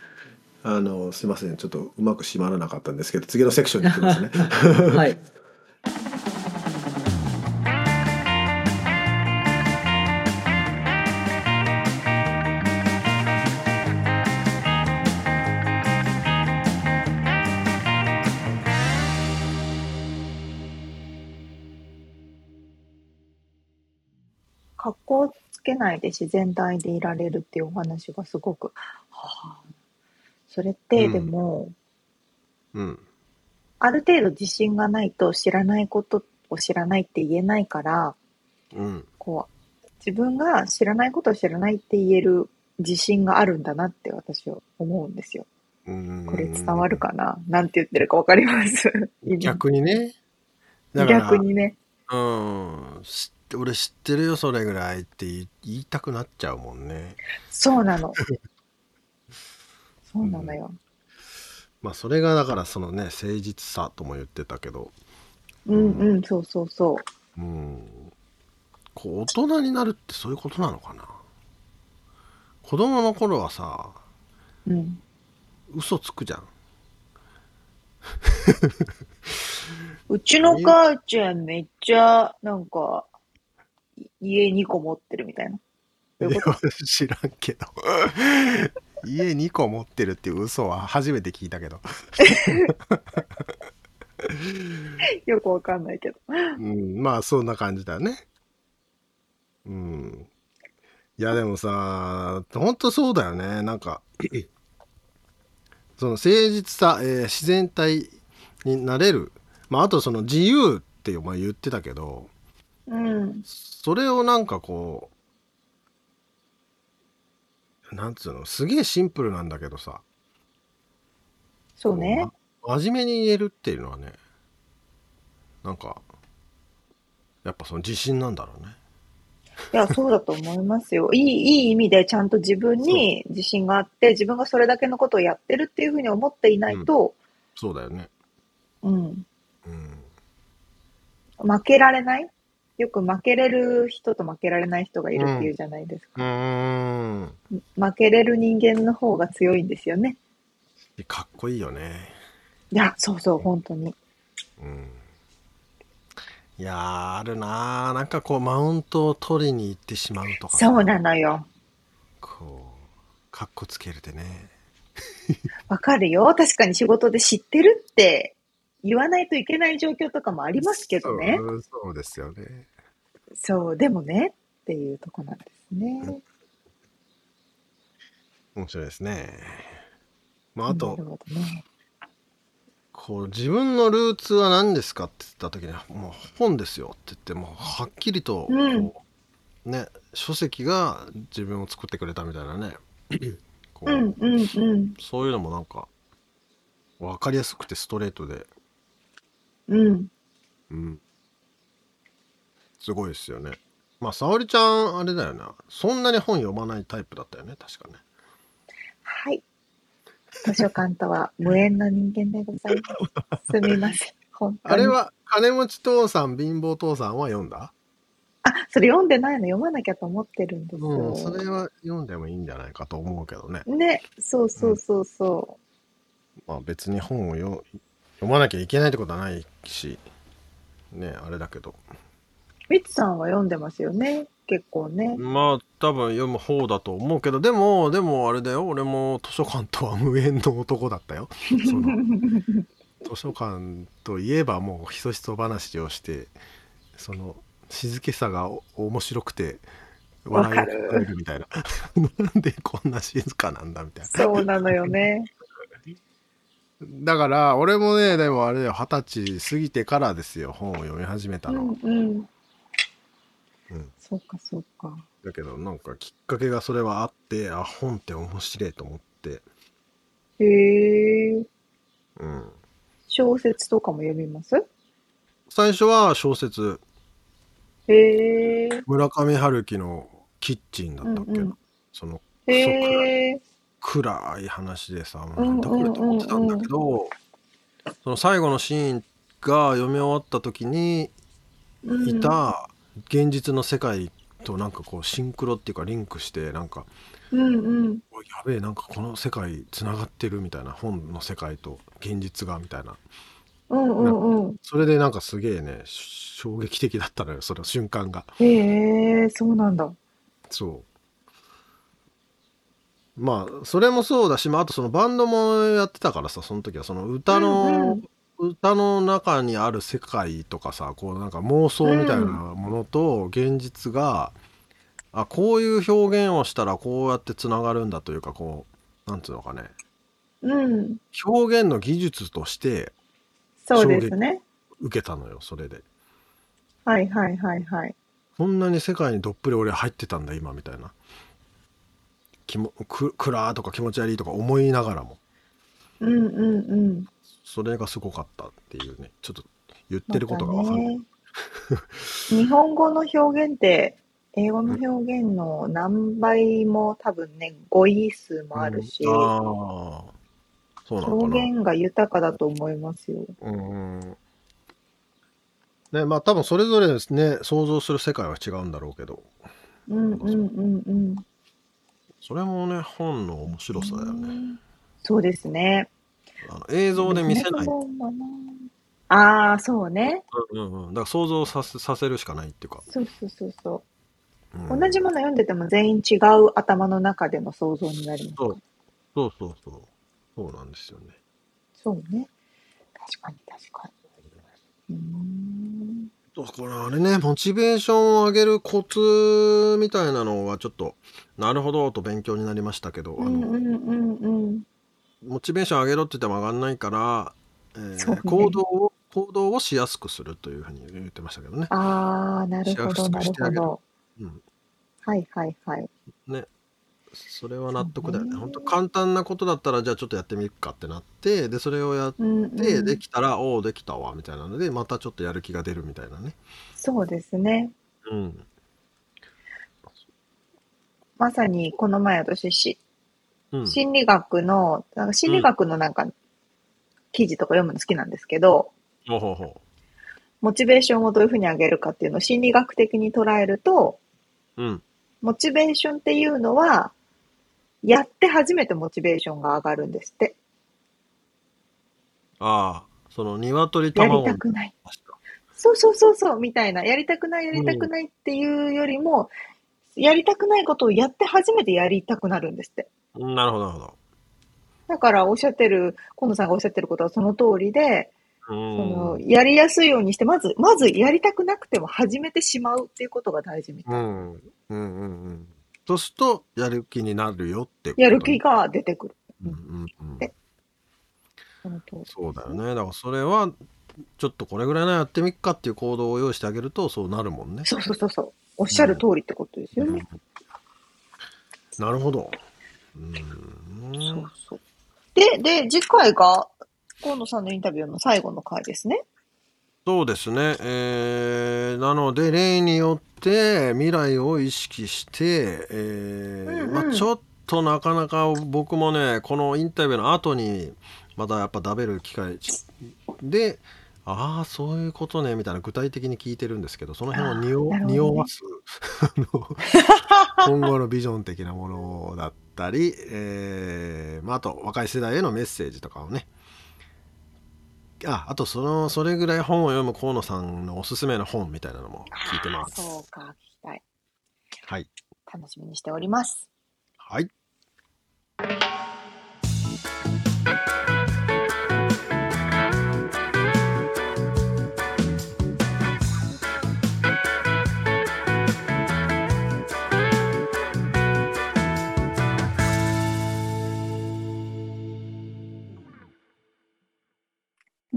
あのすいませんちょっとうまく締まらなかったんですけど次のセクションに行きますね。*laughs* はい格好つけないで自然体でいられるっていうお話がすごく、はあ、それってうんでも、うん。ある程度自信がないと知らないことを知らないって言えないから、うん。こう、自分が知らないことを知らないって言える自信があるんだなって私は思うんですよ。うんこれ伝わるかな？なんて言ってるかわかります？*laughs* 逆にね。逆にね。うん。知って俺知ってるよそれぐらいって言いたくなっちゃうもんね。そうなの。*laughs* そうなのよ。まあそれがだからそのね誠実さとも言ってたけど、うんうん、そうそうそう。うん、こう大人になるってそういうことなのかな子供の頃はさうん。嘘つくじゃん *laughs* うちの母ちゃんめっちゃ、なんか、い家2個持ってるみたいな。どういう知らんけど家2個持ってるっていう嘘は初めて聞いたけど、とよくわかんないけど。うん、まあそんな感じだよね。うん。いやでもさほんとそうだよね。なんか *clears throat* その誠実さ、えー自然体になれる。まああとその自由ってお前言ってたけど。うん。それをなんかこうなんつうの？すげえシンプルなんだけどさ。そうね。こうま真面目に言えるっていうのはねなんかやっぱその自信なんだろうね。いや、そうだと思いますよ。いい、いい意味でちゃんと自分に自信があって、自分がそれだけのことをやってるっていうふうに思っていないと、そうだよね。うん、うん。負けられないよく負けれる人と負けられない人がいるっていうじゃないですうか。ーん。負けれる人間の方が強いんですよね。かっこいいよね。いや、そうそう、本当に。うん。いやー、あるなー。なんかこう、マウントを取りに行ってしまうとかさそうなのよ。こう、かっこつけるでね。わかるよ。確かに仕事で知ってるって言わないといけない状況とかもありますけどね。そうそうですよね。そう、でもね、っていうとこなんですね。面白いですね。まあ、あとね。こう、自分のルーツは何ですかって言った時に、もう本ですよって言って、もうはっきりと、こう、うんね、書籍が自分を作ってくれたみたいなね。こううんうんうん。そういうのもなんか、わかりやすくてストレートで、うん。うん。すごいですよね。まあ、沙織ちゃん、あれだよな。そんなに本読まないタイプだったよね、確かね。はい。図書館とは無縁の人間でございます。すみません。本当に。あれは、金持ち父さん、貧乏父さんは読んだ？あ、それ読んでないの読まなきゃと思ってるんですよ。うん、それは読んでもいいんじゃないかと思うけどね。ね、そうそうそうそまあ別に本をよ読まなきゃいけないってことはないし、ね、あれだけど。う。みつさんは読んでますよね？結構ね。まあ多分読む方だと思うけど、でも、でもあれだよ、俺も図書館とは無縁の男だったよ。その *laughs* 図書館といえばもうひそひそ話をして、その静けさがお面白くて、笑いをこらえるみたいな。*laughs* なんでこんな静かなんだみたいな。そうなのよね。だから俺もねでもあれだよ二十歳過ぎてからですよ本を読み始めたうのは、んうん。うんそうかそうか。だけどなんかきっかけがそれはあってあ本って面白いと思って、へえ。うん、小説とかも読みます？最初は小説へえ。村上春樹の「キッチン」だったっけ？な、うんうんそのへえ。暗い話でさ、うんなんだこれと思ってたんだけど、その最後のシーンが読み終わった時にうんいた現実の世界となんかこうシンクロっていうかリンクしてなんかうんうん。おいやべえなんかこの世界つながってるみたいな本の世界と現実がみたいなうんうんうん。それでなんかすげえね衝撃的だったのよその瞬間がへえ、そうなんだ。そうまあそれもそうだし、まあ、あとそのバンドもやってたからさその時はその歌の、歌の中にある世界とかさこうなんか妄想みたいなものと現実が、あこういう表現をしたらこうやってつながるんだというかこうなんつうのかねうん。表現の技術としてそうですね。受けたのよそれではいはいはいはい。こんなに世界にどっぷり俺入ってたんだ今みたいな気もく暗とか気持ち悪いとか思いながらも。うんうんうん。それがすごかったっていうね。ちょっと言ってることがわかんない、またね。日本語の表現って、英語の表現の何倍も多分ね、語彙数もあるし、うん。ああそうなのかな。表現が豊かだと思いますよ。うん。ねまあ多分それぞれですね想像する世界は違うんだろうけど。うんうんうんうん。それもね本の面白さだよね、そうですね。あの映像で見せない、ああ、そうね。うんうんうん、だから想像させさせるしかないっていうか、そうそうそうそう。うん同じもの読んでても全員違う頭の中での想像になりますかそうそうそうそうそうなんですよねそうね。確かに確かに。うーん。だからあれねモチベーションを上げるコツみたいなのはちょっとなるほどと勉強になりましたけど、あのうんうんうんうん。モチベーション上げろって言っても上がんないから、え行動を行動をしやすくするというふうに言ってましたけどね。ああ、なるほど、なるほど。うん、はいはいはい。ねそれは納得だよね。本当簡単なことだったらじゃあちょっとやってみるかってなってでそれをやっうんうん、てできたら、おおできたわみたいなのでまたちょっとやる気が出るみたいなね。そうですね。うん。まさにこの前私し、うん。心理学の、なんか心理学のなんか、記事とか読むの好きなんですけど、ほうほうほモチベーションをどういうふうに上げるかっていうのを心理学的に捉えると、うん。モチベーションっていうのは、やって初めてモチベーションが上がるんですって。ああ、その鶏卵やりたくない。そうそうそうそう、みたいな。やりたくない、やりたくないっていうよりも、うん、やりたくないことをやって初めてやりたくなるんですって。なるほど、なるほど。だからおっしゃってる、今野さんがおっしゃってることはその通りで、そのやりやすいようにして、まず、まずやりたくなくても始めてしまうっていうことが大事みたいな。うん。うんうんうん。そうすると、やる気になるよってやる気が出てくる。うんうんうん。そうだよね。だからそれは、ちょっとこれぐらいなやってみっかっていう行動を用意してあげると、そうなるもんね。そうそうそうそう。おっしゃる通りってことですよね。うん、なるほど。うん。そうそう。で、で、次回が、河野さんのインタビューの最後の回ですね。そうですね。えー、なので、例によって未来を意識して、えー、うんうん、まあ、ちょっとなかなか僕もね、このインタビューの後に、またやっぱ食べる機会で、ああ、そういうことね、みたいな具体的に聞いてるんですけど、その辺を匂ね、匂わす *laughs* *laughs* 今後のビジョン的なものだったり、えーまあ、あと若い世代へのメッセージとかをね、ああとそのそれぐらい本を読む河野さんのおすすめの本みたいなのも聞いてます。そうか、聞きたい。はい。楽しみにしております。はい。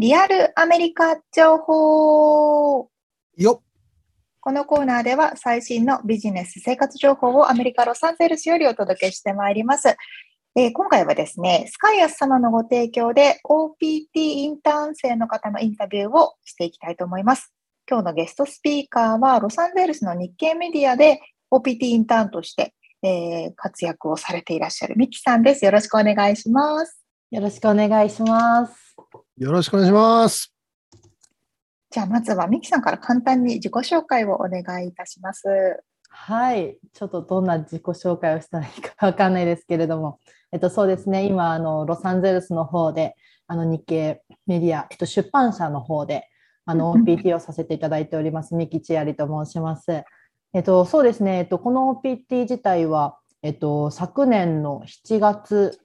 リアルアメリカ情報よこのコーナーでは最新のビジネス生活情報をアメリカ・ロサンゼルスよりお届けしてまいります。えー、今回はですね、スカイアス様のご提供で OPT インターン生の方のインタビューをしていきたいと思います。今日のゲストスピーカーはロサンゼルスの日系メディアで OPT インターンとして、えー、活躍をされていらっしゃるミキさんです。よろしくお願いします。よろしくお願いします。よろしくお願いします。じゃあ、まずはミキさんから簡単に自己紹介をお願いいたします。はい、ちょっとどんな自己紹介をしたらいいかわかんないですけれども、えっと、そうですね、今、あのロサンゼルスの方で、あの日系メディア、えっと、出版社の方で、あの OPT をさせていただいております、三木千有と申します。えっと、そうですね、えっと、この OPT 自体は、えっと、昨年の7月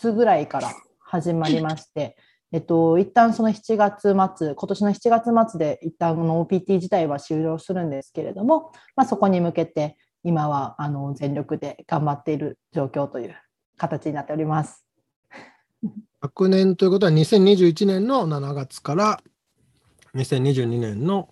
末ぐらいから始まりまして、えっと、一旦その7月末、今年の7月末で一旦の OPT 自体は終了するんですけれども、まあ、そこに向けて今はあの全力で頑張っている状況という形になっております。昨年ということは2021年の7月から2022年の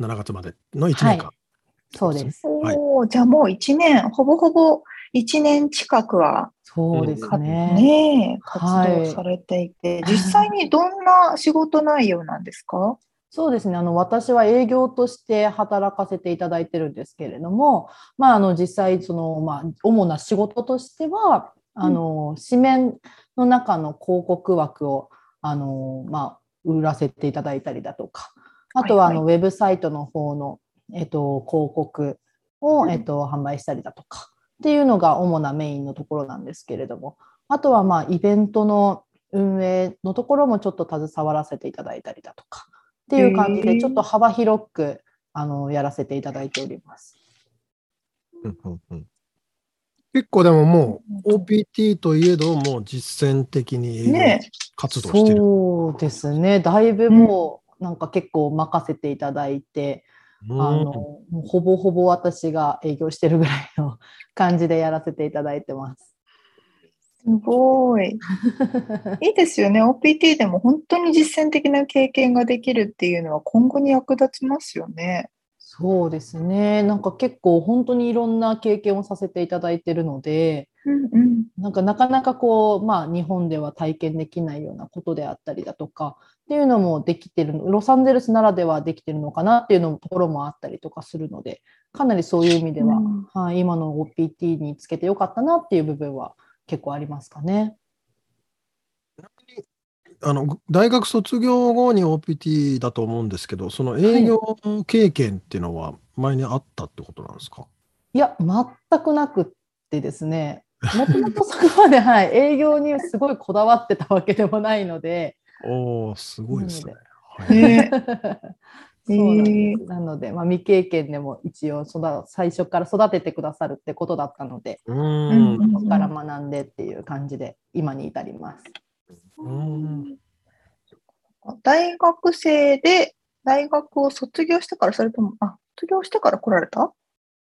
7月までの1年間、はい、そうです。はい、じゃあもう1年、ほぼほぼ1年近くはそうですね。ね活動されていて、はい、実際にどんな仕事内容なんですか？そうですね。あの私は営業として働かせていただいてるんですけれども、まあ、あの実際その、まあ、主な仕事としてはあの、紙面の中の広告枠をあの、まあ、売らせていただいたりだとかあとはあの、はい。はい、ウェブサイトの方の、えっと、広告を、えっと、販売したりだとかっていうのが主なメインのところなんですけれども、あとはまあイベントの運営のところもちょっと携わらせていただいたりだとかっていう感じで、ちょっと幅広くあのやらせていただいております。結構でももう OPT といえどもう実践的に活動してる、ね、そうですね。だいぶもうなんか結構任せていただいて、あのほぼほぼ私が営業してるぐらいの感じでやらせていただいてます。すごい。*laughs* いいですよね。OPT でも本当に実践的な経験ができるっていうのは今後に役立ちますよね。そうですね。なんか結構本当にいろんな経験をさせていただいてるので、うんうん、なんかなかなかこう、まあ、日本では体験できないようなことであったりだとかっていうのもできてるロサンゼルスならではできてるのかなっていうのところもあったりとかするのでかなりそういう意味では、うん、はい、今の OPT につけてよかったなっていう部分は結構ありますかね。あの大学卒業後に OPT だと思うんですけど、その営業経験っていうのは前にあったってことなんですか、いや、全くなくってですね、もともとそこまで、はい、営業にすごいこだわってたわけでもないので、おお、すごいですね。ね *laughs* そうなんです。なので、まあ、未経験でも一応育最初から育ててくださるってことだったので、ううんん。そこから学んでっていう感じで今に至ります。うん大学生で大学を卒業してからそれとも、あ、卒業してから来られたっ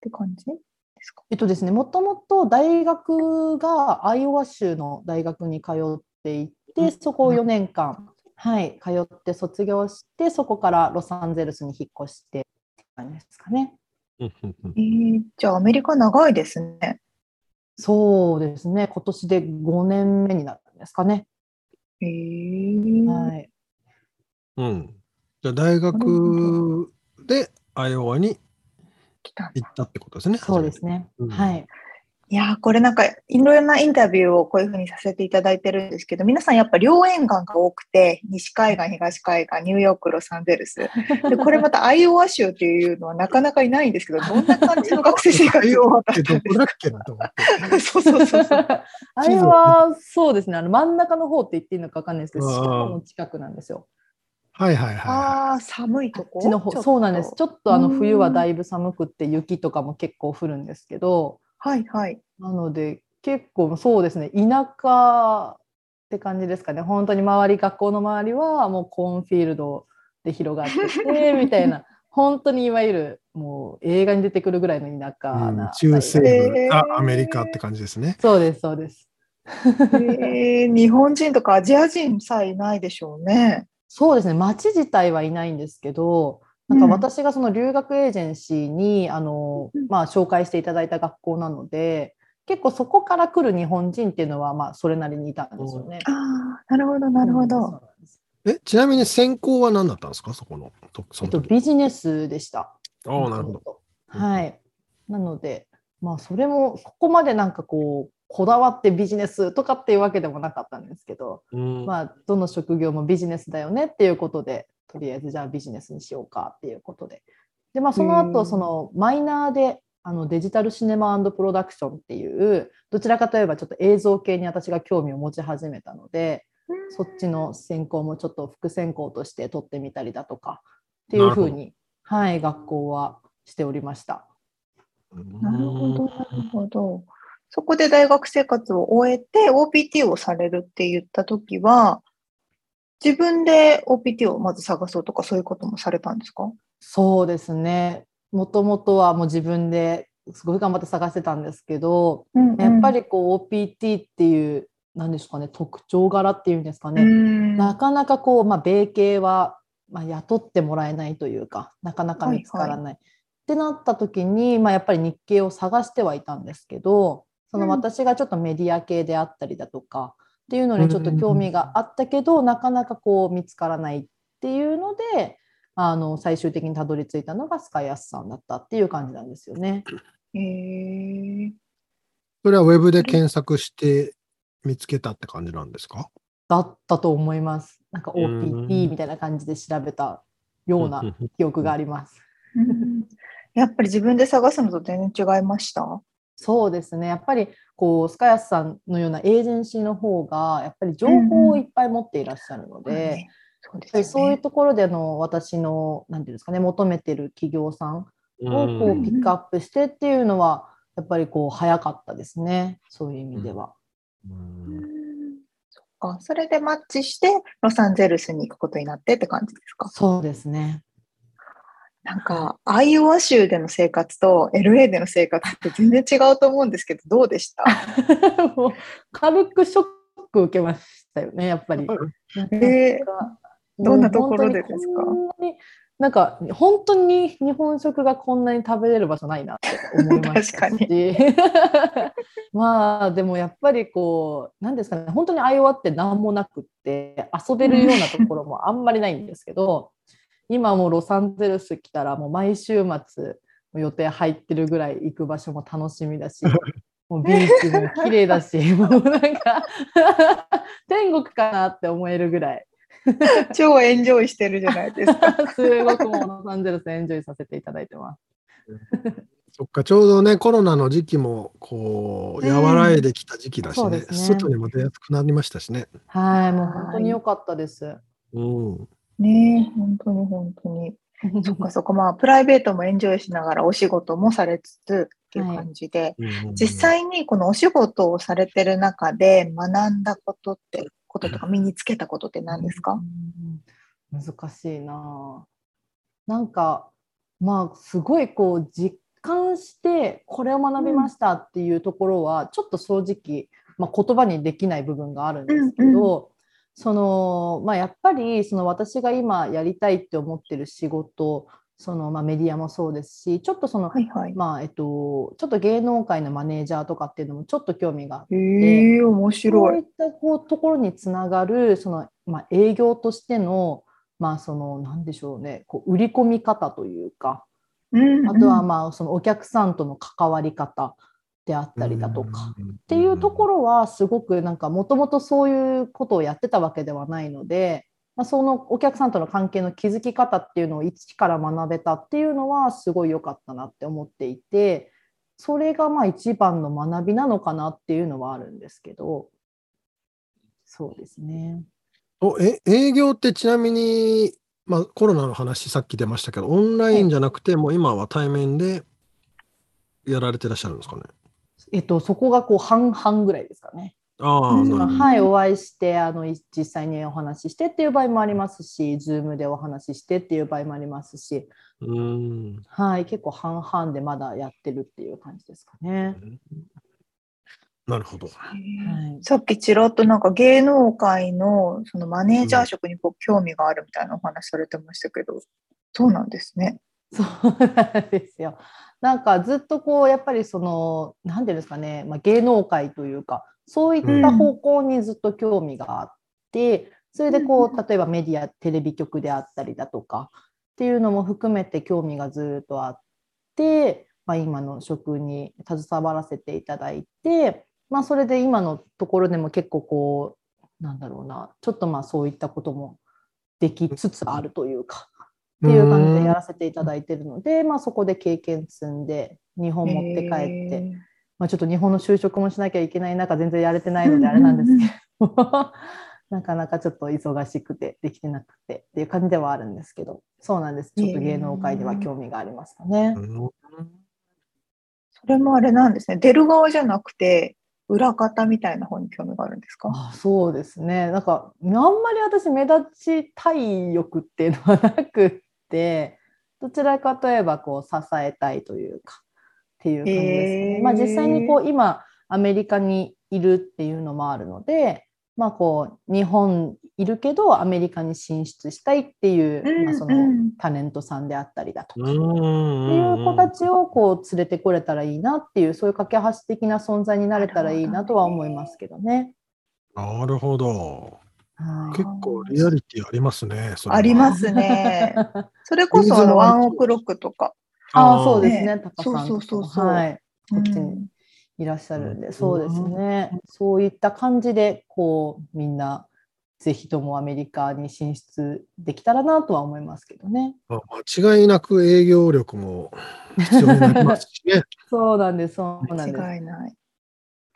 て感じですか？えっとですね、もともと大学がアイオワ州の大学に通っていて、そこを4年間、はい、通って卒業して、そこからロサンゼルスに引っ越してって感じですかね。えー、じゃあアメリカ長いですね。そうですね、今年で5年目になるんですかね。えーはい、うん。じゃあ大学でアイオワに行ったってことですね。そうですね。うんはい。いやーこれなんかいろんなインタビューをこういうふうにさせていただいてるんですけど皆さんやっぱ両沿岸が多くて西海岸東海岸ニューヨークロサンゼルスでこれまたアイオワ州っていうのはなかなかいないんですけど *laughs* どんな感じの学生生活アイオワってどこだっけなと思って。*laughs* そうそうそうそう。あれはそうですね、あの真ん中の方って言っていいのか分かんないですけど、シカゴの近くなんですよ。はいはいはああ寒いとこ？そうなんです。ちょっとあのうん冬はだいぶ寒くって雪とかも結構降るんですけど、はいはい。なので結構そうですね、田舎って感じですかね。本当に周り学校の周りはもうコーンフィールドで広がっててみたいな。*laughs* 本当にいわゆるもう映画に出てくるぐらいの田い。舎うんな、中西部、へーあ、アメリカって感じですね。そうですそうです。えー、日本人とかアジア人さえいないでしょうね。*laughs* そうですね、町自体はいないんですけど、なんかうん私がその留学エージェンシーに、あのうんまあ、紹介していただいた学校なので、結構そこから来る日本人っていうのは、まあ、それなりにいたんですよね。ああ、なるほど、なるほど。え、ちなみに専攻は何だったんですかそこの？とそえっと、ビジネスでした。ああ、なるほど。ど。はい。なので、まあ、それも、ここまでなんかこう、こだわってビジネスとかっていうわけでもなかったんですけど、うんまあ、どの職業もビジネスだよねっていうことで、とりあえずじゃあビジネスにしようかっていうことで。で、まあ、そのうん後、そのマイナーであのデジタルシネマプロダクションっていう、どちらかといえばちょっと映像系に私が興味を持ち始めたので、そっちの専攻もちょっと副専攻として取ってみたりだとかっていうふうに、はい、学校はしておりました。なるほど、なるほど。そこで大学生活を終えて OPT をされるって言ったときは、自分で OPT をまず探そうとかそういうこともされたんですか？そうですね。もともとはもう自分ですごい頑張って探してたんですけど、やっぱり、りこう OPT っていう、なんですかね、特徴柄っていうんですかね、うん。なかなかこう、まあ、米系は、まあ、雇ってもらえないというか、なかなか見つからない。ってなった時に、まあ、やっぱり日系を探してはいたんですけど、そのうん。私がちょっとメディア系であったりだとかっていうのにちょっと興味があったけど、なかなかこう見つからないっていうので、あの最終的にたどり着いたのがスカイアスさんだったっていう感じなんですよね。えーそれはウェブで検索して見つけたって感じなんですか？だったと思います。なんかうん OPT みたいな感じで調べたような記憶があります。う *laughs* んやっぱり自分で探すのと全然違いました？そうですね。やっぱりこうスカイアスさんのようなエージェンシーの方がやっぱり情報をいっぱい持っていらっしゃるので、ねそう。そういうところでの私のなんていうんですかね求めてる企業さんをこうピックアップしてっていうのはやっぱりこう早かったですね。そういう意味では。うんうんそっか。それでマッチして、ロサンゼルスに行くことになってって感じですか？そうですね。なんか、アイオワ州での生活と LA での生活って全然違うと思うんですけど、どうでした？*laughs* もう軽くショック受けましたよね、やっぱり。えなんかどんなところでですか？なんか本当に日本食がこんなに食べれる場所ないなって思いました *laughs* 確し *laughs* まあでもやっぱりこう何ですかね本当にアイオワって何もなくって遊べるようなところもあんまりないんですけど今もうロサンゼルス来たらもう毎週末予定入ってるぐらい行く場所も楽しみだし *laughs* もうビーチも綺麗だし、*laughs* もうなんか天国かなって思えるぐらい。超エンジョイしてるじゃないですか。*laughs* すごくもうロサンゼルスエンジョイさせていただいてます。そっか、ちょうどね、コロナの時期も、こう、和らいできた時期だしね、ね外にも出やすくなりましたしね。はい、もう本当に良かったです。うん。ねえ、本当に本当に。*laughs* そっかそっか、まあ、プライベートもエンジョイしながらお仕事もされつつっていう感じで、うん実際にこのお仕事をされてる中で学んだことって、こととか身につけたことって何ですか？うん難しいな。ぁなんかまあすごいこう実感してこれを学びましたっていうところは、ちょっと正直、まあ、言葉にできない部分があるんですけど、そのまあ、やっぱりその私が今やりたいって思ってる仕事その、まあ、メディアもそうですしちょっとその、はいはい。まあえっと、ちょっと芸能界のマネージャーとかっていうのもちょっと興味があってへえ面そう白い。いったこうところにつながるその、まあ、営業としての,、まあそのなんでしょうねこう売り込み方というかうんあとはまあそのお客さんとの関わり方であったりだとか。っっていうところはすごくなんかもともとそういうことをやってたわけではないので、まあ、そのお客さんとの関係の築き方っていうのを一から学べたっていうのはすごい良かったなって思っていてそれがまあ一番の学びなのかなっていうのはあるんですけどそうですね。おえ営業ってちなみに、まあ、コロナの話さっき出ましたけど、オンラインじゃなくて、もう今は対面でやられてらっしゃるんですかね？えっと、そこがこう半々ぐらいですかね。あはい、お会いしてあのい実際にお話ししてっていう場合もありますし、Zoom でお話ししてっていう場合もありますし、うーん。はい、結構半々でまだやってるっていう感じですかね。なるほど。はい、さっきちらっとなんか芸能界のそのマネージャー職にこう興味があるみたいなお話されてましたけど、そうなんですね。そうなんですよ。なんかずっとこうやっぱりその何ていうんですかね、まあ、芸能界というかそういった方向にずっと興味があって、それでこうんう例えばメディアテレビ局であったりだとかっていうのも含めて興味がずっとあって、まあ、今の職に携わらせていただいて、まあ、それで今のところでも結構こうなんだろうなちょっとまあそういったこともできつつあるというか。っていう感じでやらせていただいてるので、まあ、そこで経験積んで日本持って帰って、へまあ、ちょっと日本の就職もしなきゃいけない中全然やれてないのであれなんですけど、*laughs* なかなかちょっと忙しくてできてなくてっていう感じではあるんですけどそうなんです。ちょっと芸能界では興味がありますかね。うんそれもあれなんですね。出る側じゃなくて、裏方みたいな方に興味があるんですか？あそうですね。なんかあんまり私目立ちたい欲っていうのはなくってどちらかといえばこう支えたいというかっていう感じですね。へーまあ、実際にこう今アメリカにいるっていうのもあるので、まあ、こう日本いるけどアメリカに進出したいっていう、まあ、そのタレントさんであったりだとか。っていう子たちをこう連れてこれたらいいなっていうそういう架け橋的な存在になれたらいいなとは思いますけどね。なるほど。はい結構リアリティありますね。それはありますね。*laughs* それこそあのワンオクロックとか。ああ、そうですね、ね高さんとかそうそうそうそうはい、こっちにうんいらっしゃるんで、うんそうですね、そういった感じで、こう、みんな、ぜひともアメリカに進出できたらなとは思いますけどね。あ間違いなく営業力も必要になりますしね。*laughs* そうなんです、そうなんです。間違いない。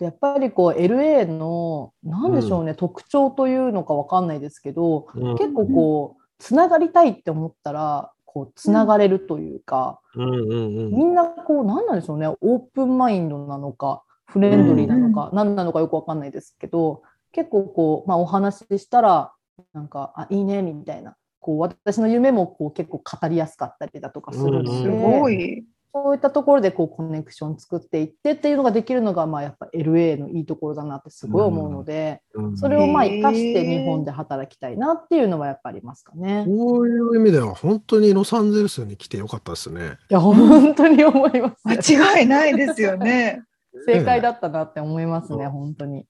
やっぱりこう LA の何でしょうね、特徴というのかわかんないですけど、うん。結構こうつながりたいって思ったらこうつながれるというか、うん。うんみんなこう何なんでしょうねオープンマインドなのかフレンドリーなのか、何なのかよくわかんないですけど結構こう、まあ、お話ししたらなんかあいいねみたいなこう私の夢もこう結構語りやすかったりだとかするので、うん。すごい。そういったところでこうコネクション作っていってっていうのができるのがまあやっぱ LA のいいところだなってすごい思うので、うん。それをまあ生かして日本で働きたいなっていうのはやっぱりありますかね。いこういう意味では本当にロサンゼルスに来てよかったですね。や本当に思います。*laughs* 間違いないですよね。*laughs* 正解だったなって思いますね、うん本当に。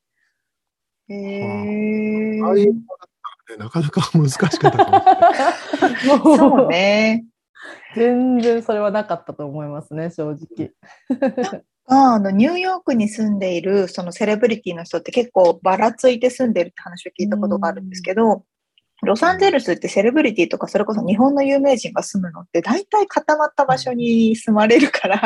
へえ。ああいうのだったらねなかなか難しかったかもしれない。*laughs* そうね。全然それはなかったと思いますね、正直。が、あの、ニューヨークに住んでいる、そのセレブリティの人って結構ばらついて住んでるって話を聞いたことがあるんですけど、ロサンゼルスってセレブリティとか、それこそ日本の有名人が住むのって大体固まった場所に住まれるから、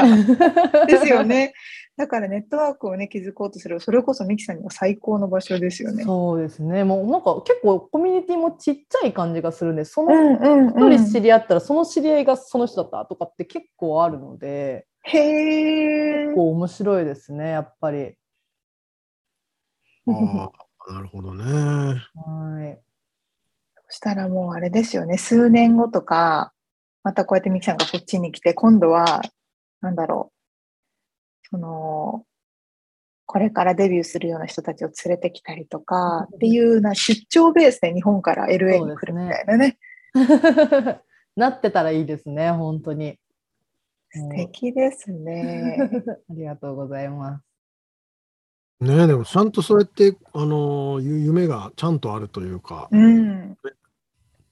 *laughs* ですよね。だからネットワークをね、築こうとすれば、それこそミキさんには最高の場所ですよね。そうですね。もうなんか結構コミュニティもちっちゃい感じがするんで、その一うん。人知り合ったらその知り合いがその人だったとかって結構あるので、へえ結。構面白いですね、やっぱり。ああ、なるほどね。はい。そしたらもうあれですよね、数年後とか、またこうやってミキさんがこっちに来て、今度は、なんだろう、その、これからデビューするような人たちを連れてきたりとか、っていうな出張ベースで日本から LA に来るみたいなね。*laughs* なってたらいいですね、本当に。素敵ですね。*laughs* ありがとうございます。ねえ、でもちゃんとそうやって、あの夢がちゃんとあるというか、うん。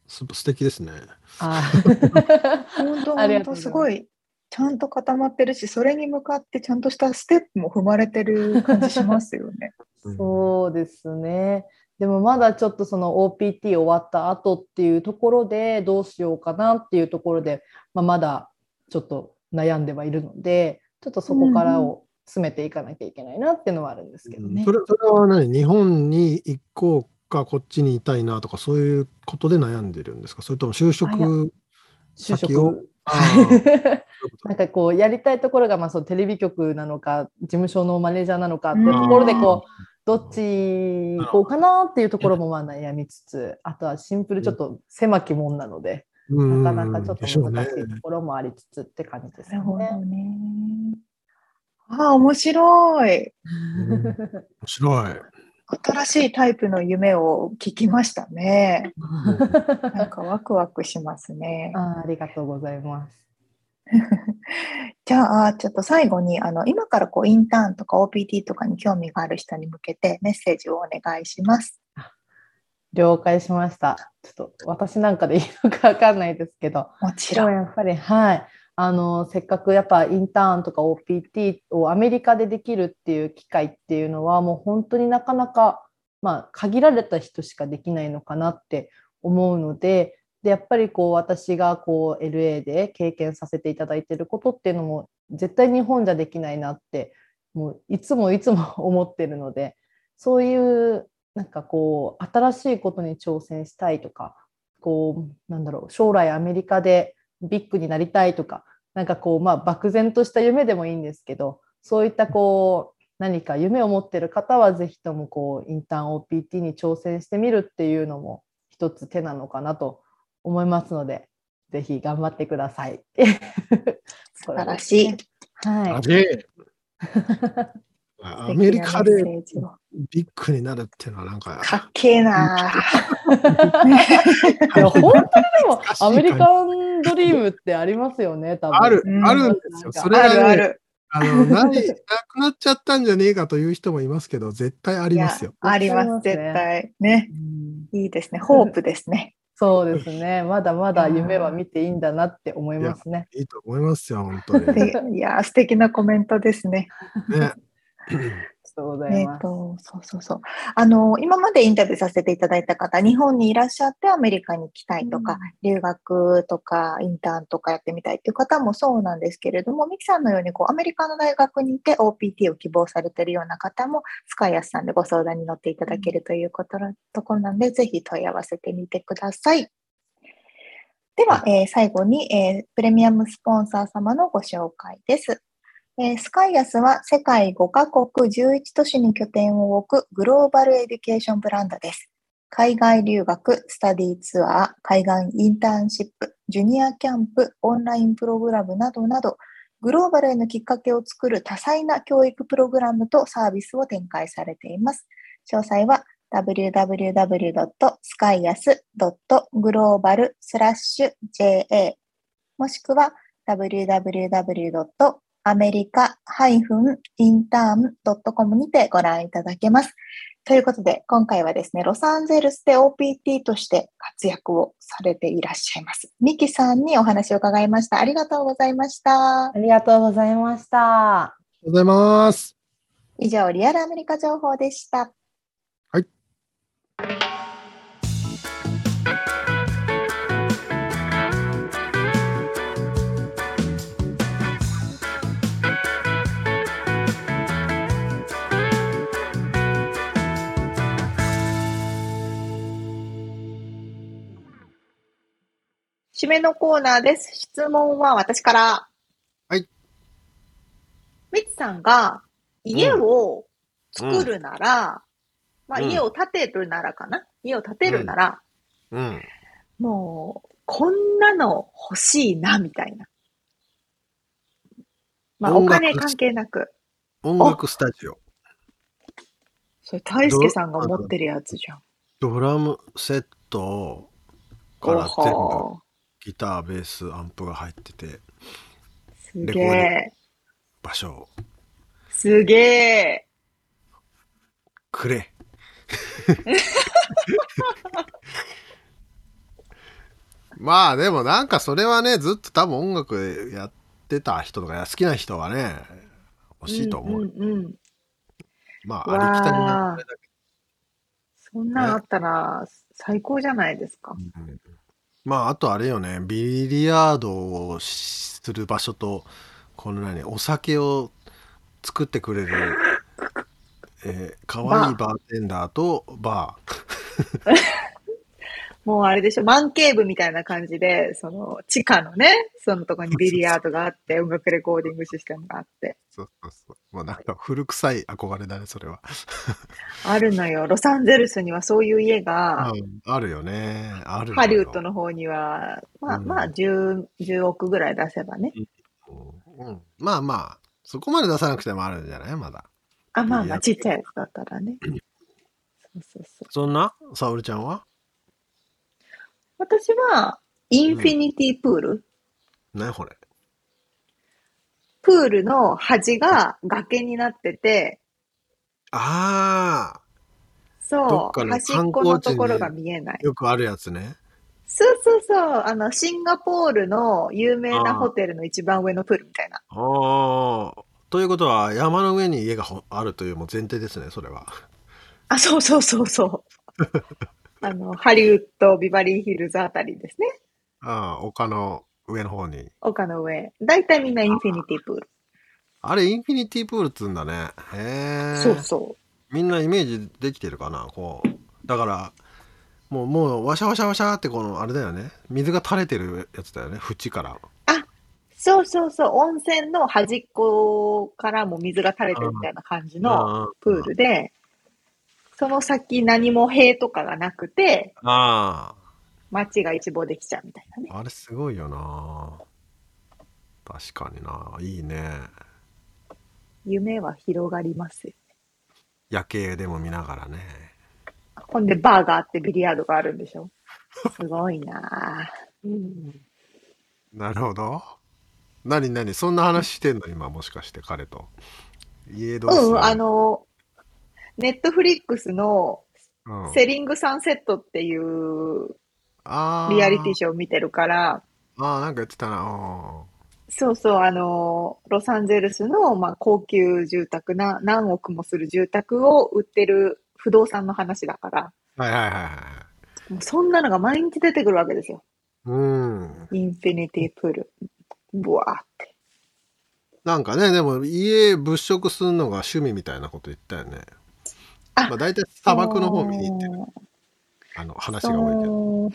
す素敵ですね。あ *laughs* 本当本当すごい、ちゃんと固まってるし、それに向かってちゃんとしたステップも踏まれてる感じしますよね。*laughs* うんそうですね。でもまだちょっとその OPT 終わった後っていうところでどうしようかなっていうところで、まあ、まだちょっと悩んではいるので、ちょっとそこからを詰めていかなきゃいけないなっていうのはあるんですけどね。それそれは何？日本に行こうか、こっちにいたいなとか、そういうことで悩んでるんですか？それとも就職就職。なんかこうやりたいところがまあそうテレビ局なのか事務所のマネージャーなのかっていうところでこうどっち行こうかなっていうところもまあ悩みつつあとはシンプルちょっと狭きもんなのでうんなかなかちょっと難しいところもありつつって感じですね。ね。ああ、面白い。うん面白い。新しいタイプの夢を聞きましたね。なんかワクワクしますね。あーありがとうございます。*laughs* じゃあ、ちょっと最後に、あの、今からこう、インターンとか OPT とかに興味がある人に向けてメッセージをお願いします。了解しました。ちょっと私なんかでいいのかわかんないですけど、もちろん。やっぱり、はい。あの、せっかくやっぱインターンとか OPT をアメリカでできるっていう機会っていうのはもう本当になかなか、まあ、限られた人しかできないのかなって思うので、で、やっぱりこう私がこう LA で経験させていただいてることっていうのも絶対日本じゃできないなって、もういつもいつも思ってるので、そういうなんかこう新しいことに挑戦したいとか、こうなんだろう将来アメリカでビッグになりたいとかなんかこうまあ漠然とした夢でもいいんですけどそういったこう何か夢を持ってる方はぜひともこうインターン OPT に挑戦してみるっていうのも一つ手なのかなと思いますのでぜひ頑張ってください。*laughs* 素晴らしい。はいあ。で *laughs* アメリカでビッグになるっていうのはなんか、かっけえないや本当にでもアメリカンドリームってありますよね多分。あるう、んあるんですよ。それあはね、るある。あの、ない、なくなっちゃったんじゃねえかという人もいますけど、絶対ありますよ。あります、絶対。ね。うんいいですね。ホープですね。そうですね。まだまだ夢は見ていいんだなって思いますね。いいと思いますよ、本当に。*laughs* いや、素敵なコメントですね。ありがとうございえっます。と、そうそうそう。あの、今までインタビューさせていただいた方、日本にいらっしゃってアメリカに行きたいとか、留学とかインターンとかやってみたいっていう方もそうなんですけれども、ミキさんのようにこうアメリカの大学にいて OPT を希望されているような方も、スカイアスさんでご相談に乗っていただけるということのところなんで、ぜひ問い合わせてみてください。では、えー最後に、えープレミアムスポンサー様のご紹介です。えースカイアスは世界5カ国11都市に拠点を置くグローバルエデュケーションブランドです。海外留学、スタディツアー、海外インターンシップ、ジュニアキャンプ、オンラインプログラムなどなど、グローバルへのきっかけを作る多彩な教育プログラムとサービスを展開されています。詳細は www.skyas.global/ja もしくは www. www.america-intern.com にてご覧いただけます。ということで、今回はですね、ロサンゼルスで OPT として活躍をされていらっしゃいます。ミキさんにお話を伺いました。ありがとうございました。ありがとうございました。ございます。以上、リアルアメリカ情報でした。はい。締めのコーナーです。質問は私から。はい。みつさんが家を作るなら、まあうん家を建てるならかな、家を建てるなら、うん。もう、こんなの欲しいな、みたいな。まあお金関係なく。音楽スタジオ。それ、大輔さんが持ってるやつじゃん。ドラムセットからお全部はギター、ベース、アンプが入ってて、すげえ。場所をすげえ。くれ。*laughs* まあでもなんかそれはね、ずっと多分音楽やってた人とか好きな人はね、欲しいと思う。んうんうん。まあありきたりなだけそんなんあったら最高じゃないですか。うんまああとあれよね、ビリヤードをする場所と、この何、お酒を作ってくれる、えー、可愛いバーテンダーとバー。*laughs* もうあれでしょ、マンケーブみたいな感じで、その地下のね、そのとこにビリヤードがあって、音楽レコーディングシステムがあって。そうそうそう。もうなんか古臭い憧れだね、それは。*laughs* あるのよ。ロサンゼルスにはそういう家が、うんあるよね。あるハリウッドの方には、まあうんまあ10、10億ぐらい出せばね。うん、まあまあ、そこまで出さなくてもあるんじゃない？まだ。あ、まあまあちっちゃいやつだったらね。*clears throat* そうそうそう。そんな？沙織ちゃんは？私は、インフィニティプール、何これ？プールの端が崖になってて、ああ、どそう、端っこのところが見えない。よくあるやつね。そうそうそう、あの、シンガポールの有名なホテルの一番上のプールみたいな。ああ。ということは、山の上に家がほあるというもう前提ですね、それは。あ、そうそうそうそう。*laughs* あの、ハリウッド、ビバリーヒルズあたりですね。ああ、丘の上の方に。丘の上。だいたいみんなインフィニティプール。あれ、インフィニティプールっつうんだね。へえ。そうそみんなイメージできてるかなこう。だから、もう、もう、ワシャワシャワシャってこの、あれだよね。水が垂れてるやつだよね。縁から。う。そうそうそう。温泉の端っこからも水が垂れてるみたいな感じのあプールで、その先何も塀とかがなくて、あ街が一望できちゃうみたいなね。あ。あれすごいよな。確かにな。いいね。夢は広がりますよ。夜景でも見ながらね。ほんで、バーがあってビリヤードがあるんでしょすごいなぁ。うんなるほど。何何？そんな話してんの？今もしかして彼と。家どうするうん、あ、の、ネットフリックスのうん、セリングサンセットっていうあーリアリティショーを見てるから、あーなんか言ってたな。うんそうそう、あの、ロサンゼルスの、まあ、高級住宅な、何億もする住宅を売ってる不動産の話だから、はいはいはいはい。もうそんなのが毎日出てくるわけですよ。うん。インフィニティプール。ブワーって。なんかね、でも家物色するのが趣味みたいなこと言ったよね。あまあ大体砂漠の方見に行ってる。あの話が多いけど。そう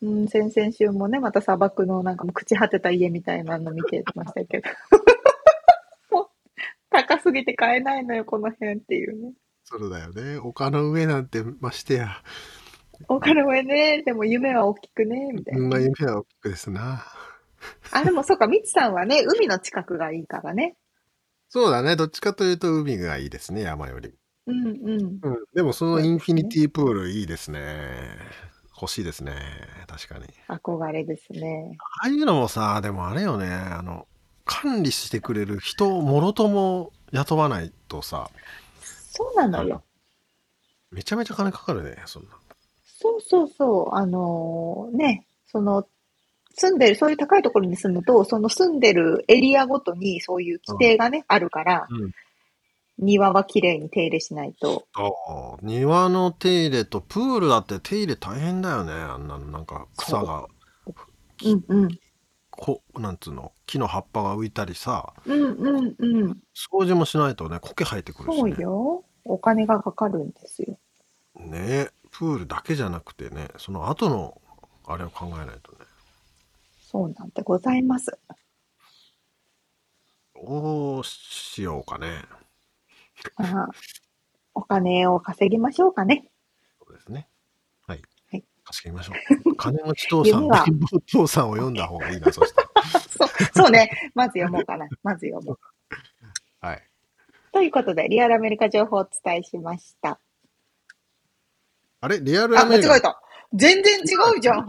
うん、先々週もね、また砂漠のなんかもう朽ち果てた家みたいなの見てましたけど。*laughs* もう高すぎて買えないのよ、この辺っていうね。そうだよね。丘の上なんてましてや。お金上ね、でも夢は大きくね、みたいな。そんな夢は大きくですな。あ、でもそうか、みつさんはね、海の近くがいいからね。そうだね。どっちかというと海がいいですね、山より。うんうん。うん。でもそのインフィニティプールいいですね。欲しいですね。確かに。憧れですね。ああいうのもさ、でもあれよね。あの、管理してくれる人をもろとも雇わないとさ、そうなのよ。めちゃめちゃ金かかるね、そんな。そうそうそう。あのーね、その、住んでる、そういう高いところに住むと、その住んでるエリアごとにそういう規定がね、あるから、うん庭は綺麗に手入れしないと。ああ庭の手入れとプールだって手入れ大変だよねあんなのなんか草がうんうん。こなんつうの？木の葉っぱが浮いたりさうんうんうん。掃除もしないとね苔生えてくるしそうねよ。お金がかかるんですよ。ねプールだけじゃなくてねその後のあれを考えないとねそうなんでございます。どうしようかねああお金を稼ぎましょうかね。そうですねはい、はい稼ぎましょう *laughs* 金持ち父さん貧乏父さんを読んだ方がいいなそしたら *laughs* そう、そうね。まず読もうかな。まず読もう。*laughs* はいということで、リアルアメリカ情報をお伝えしました。あれ？リアルあ、アメリカ？間違えた。全然違うじゃん。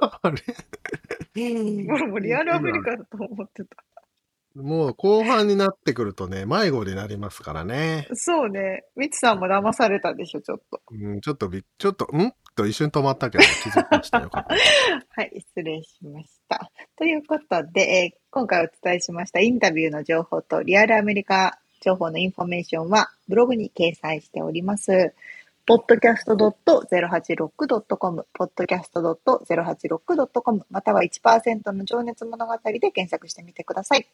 あれ？俺もリアルアメリカだと思ってた。もう後半になってくるとね、迷子になりますからね。そうね。みつさんも騙されたでしょ、ちょっと。うん、ちょっとび、ちょっと、ん？と一瞬止まったけど気づきましたよ。*laughs* はい、失礼しました。ということで、えー今回お伝えしましたインタビューの情報とリアルアメリカ情報のインフォメーションはブログに掲載しております。podcast.086.com、podcast.086.com、または1%の情熱物語で検索してみてください。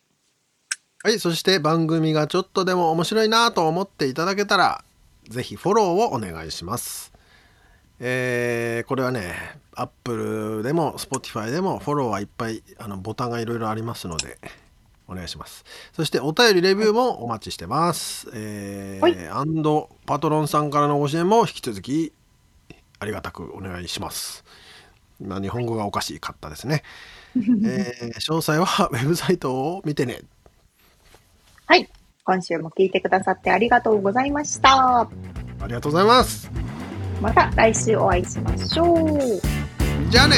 はい、そして番組がちょっとでも面白いなと思っていただけたら、ぜひフォローをお願いします。えーこれはね、Apple でも Spotify でもフォローはいっぱいあのボタンがいろいろありますので、お願いします。そしてお便りレビューもお待ちしてます。えーはいアンドパトロンさんからのご支援も引き続きありがたくお願いします。今日本語がおかしかったですね。*laughs* えー詳細は *laughs* ウェブサイトを見てね。はい。今週も聞いてくださってありがとうございました。ありがとうございます。また来週お会いしましょう。じゃあね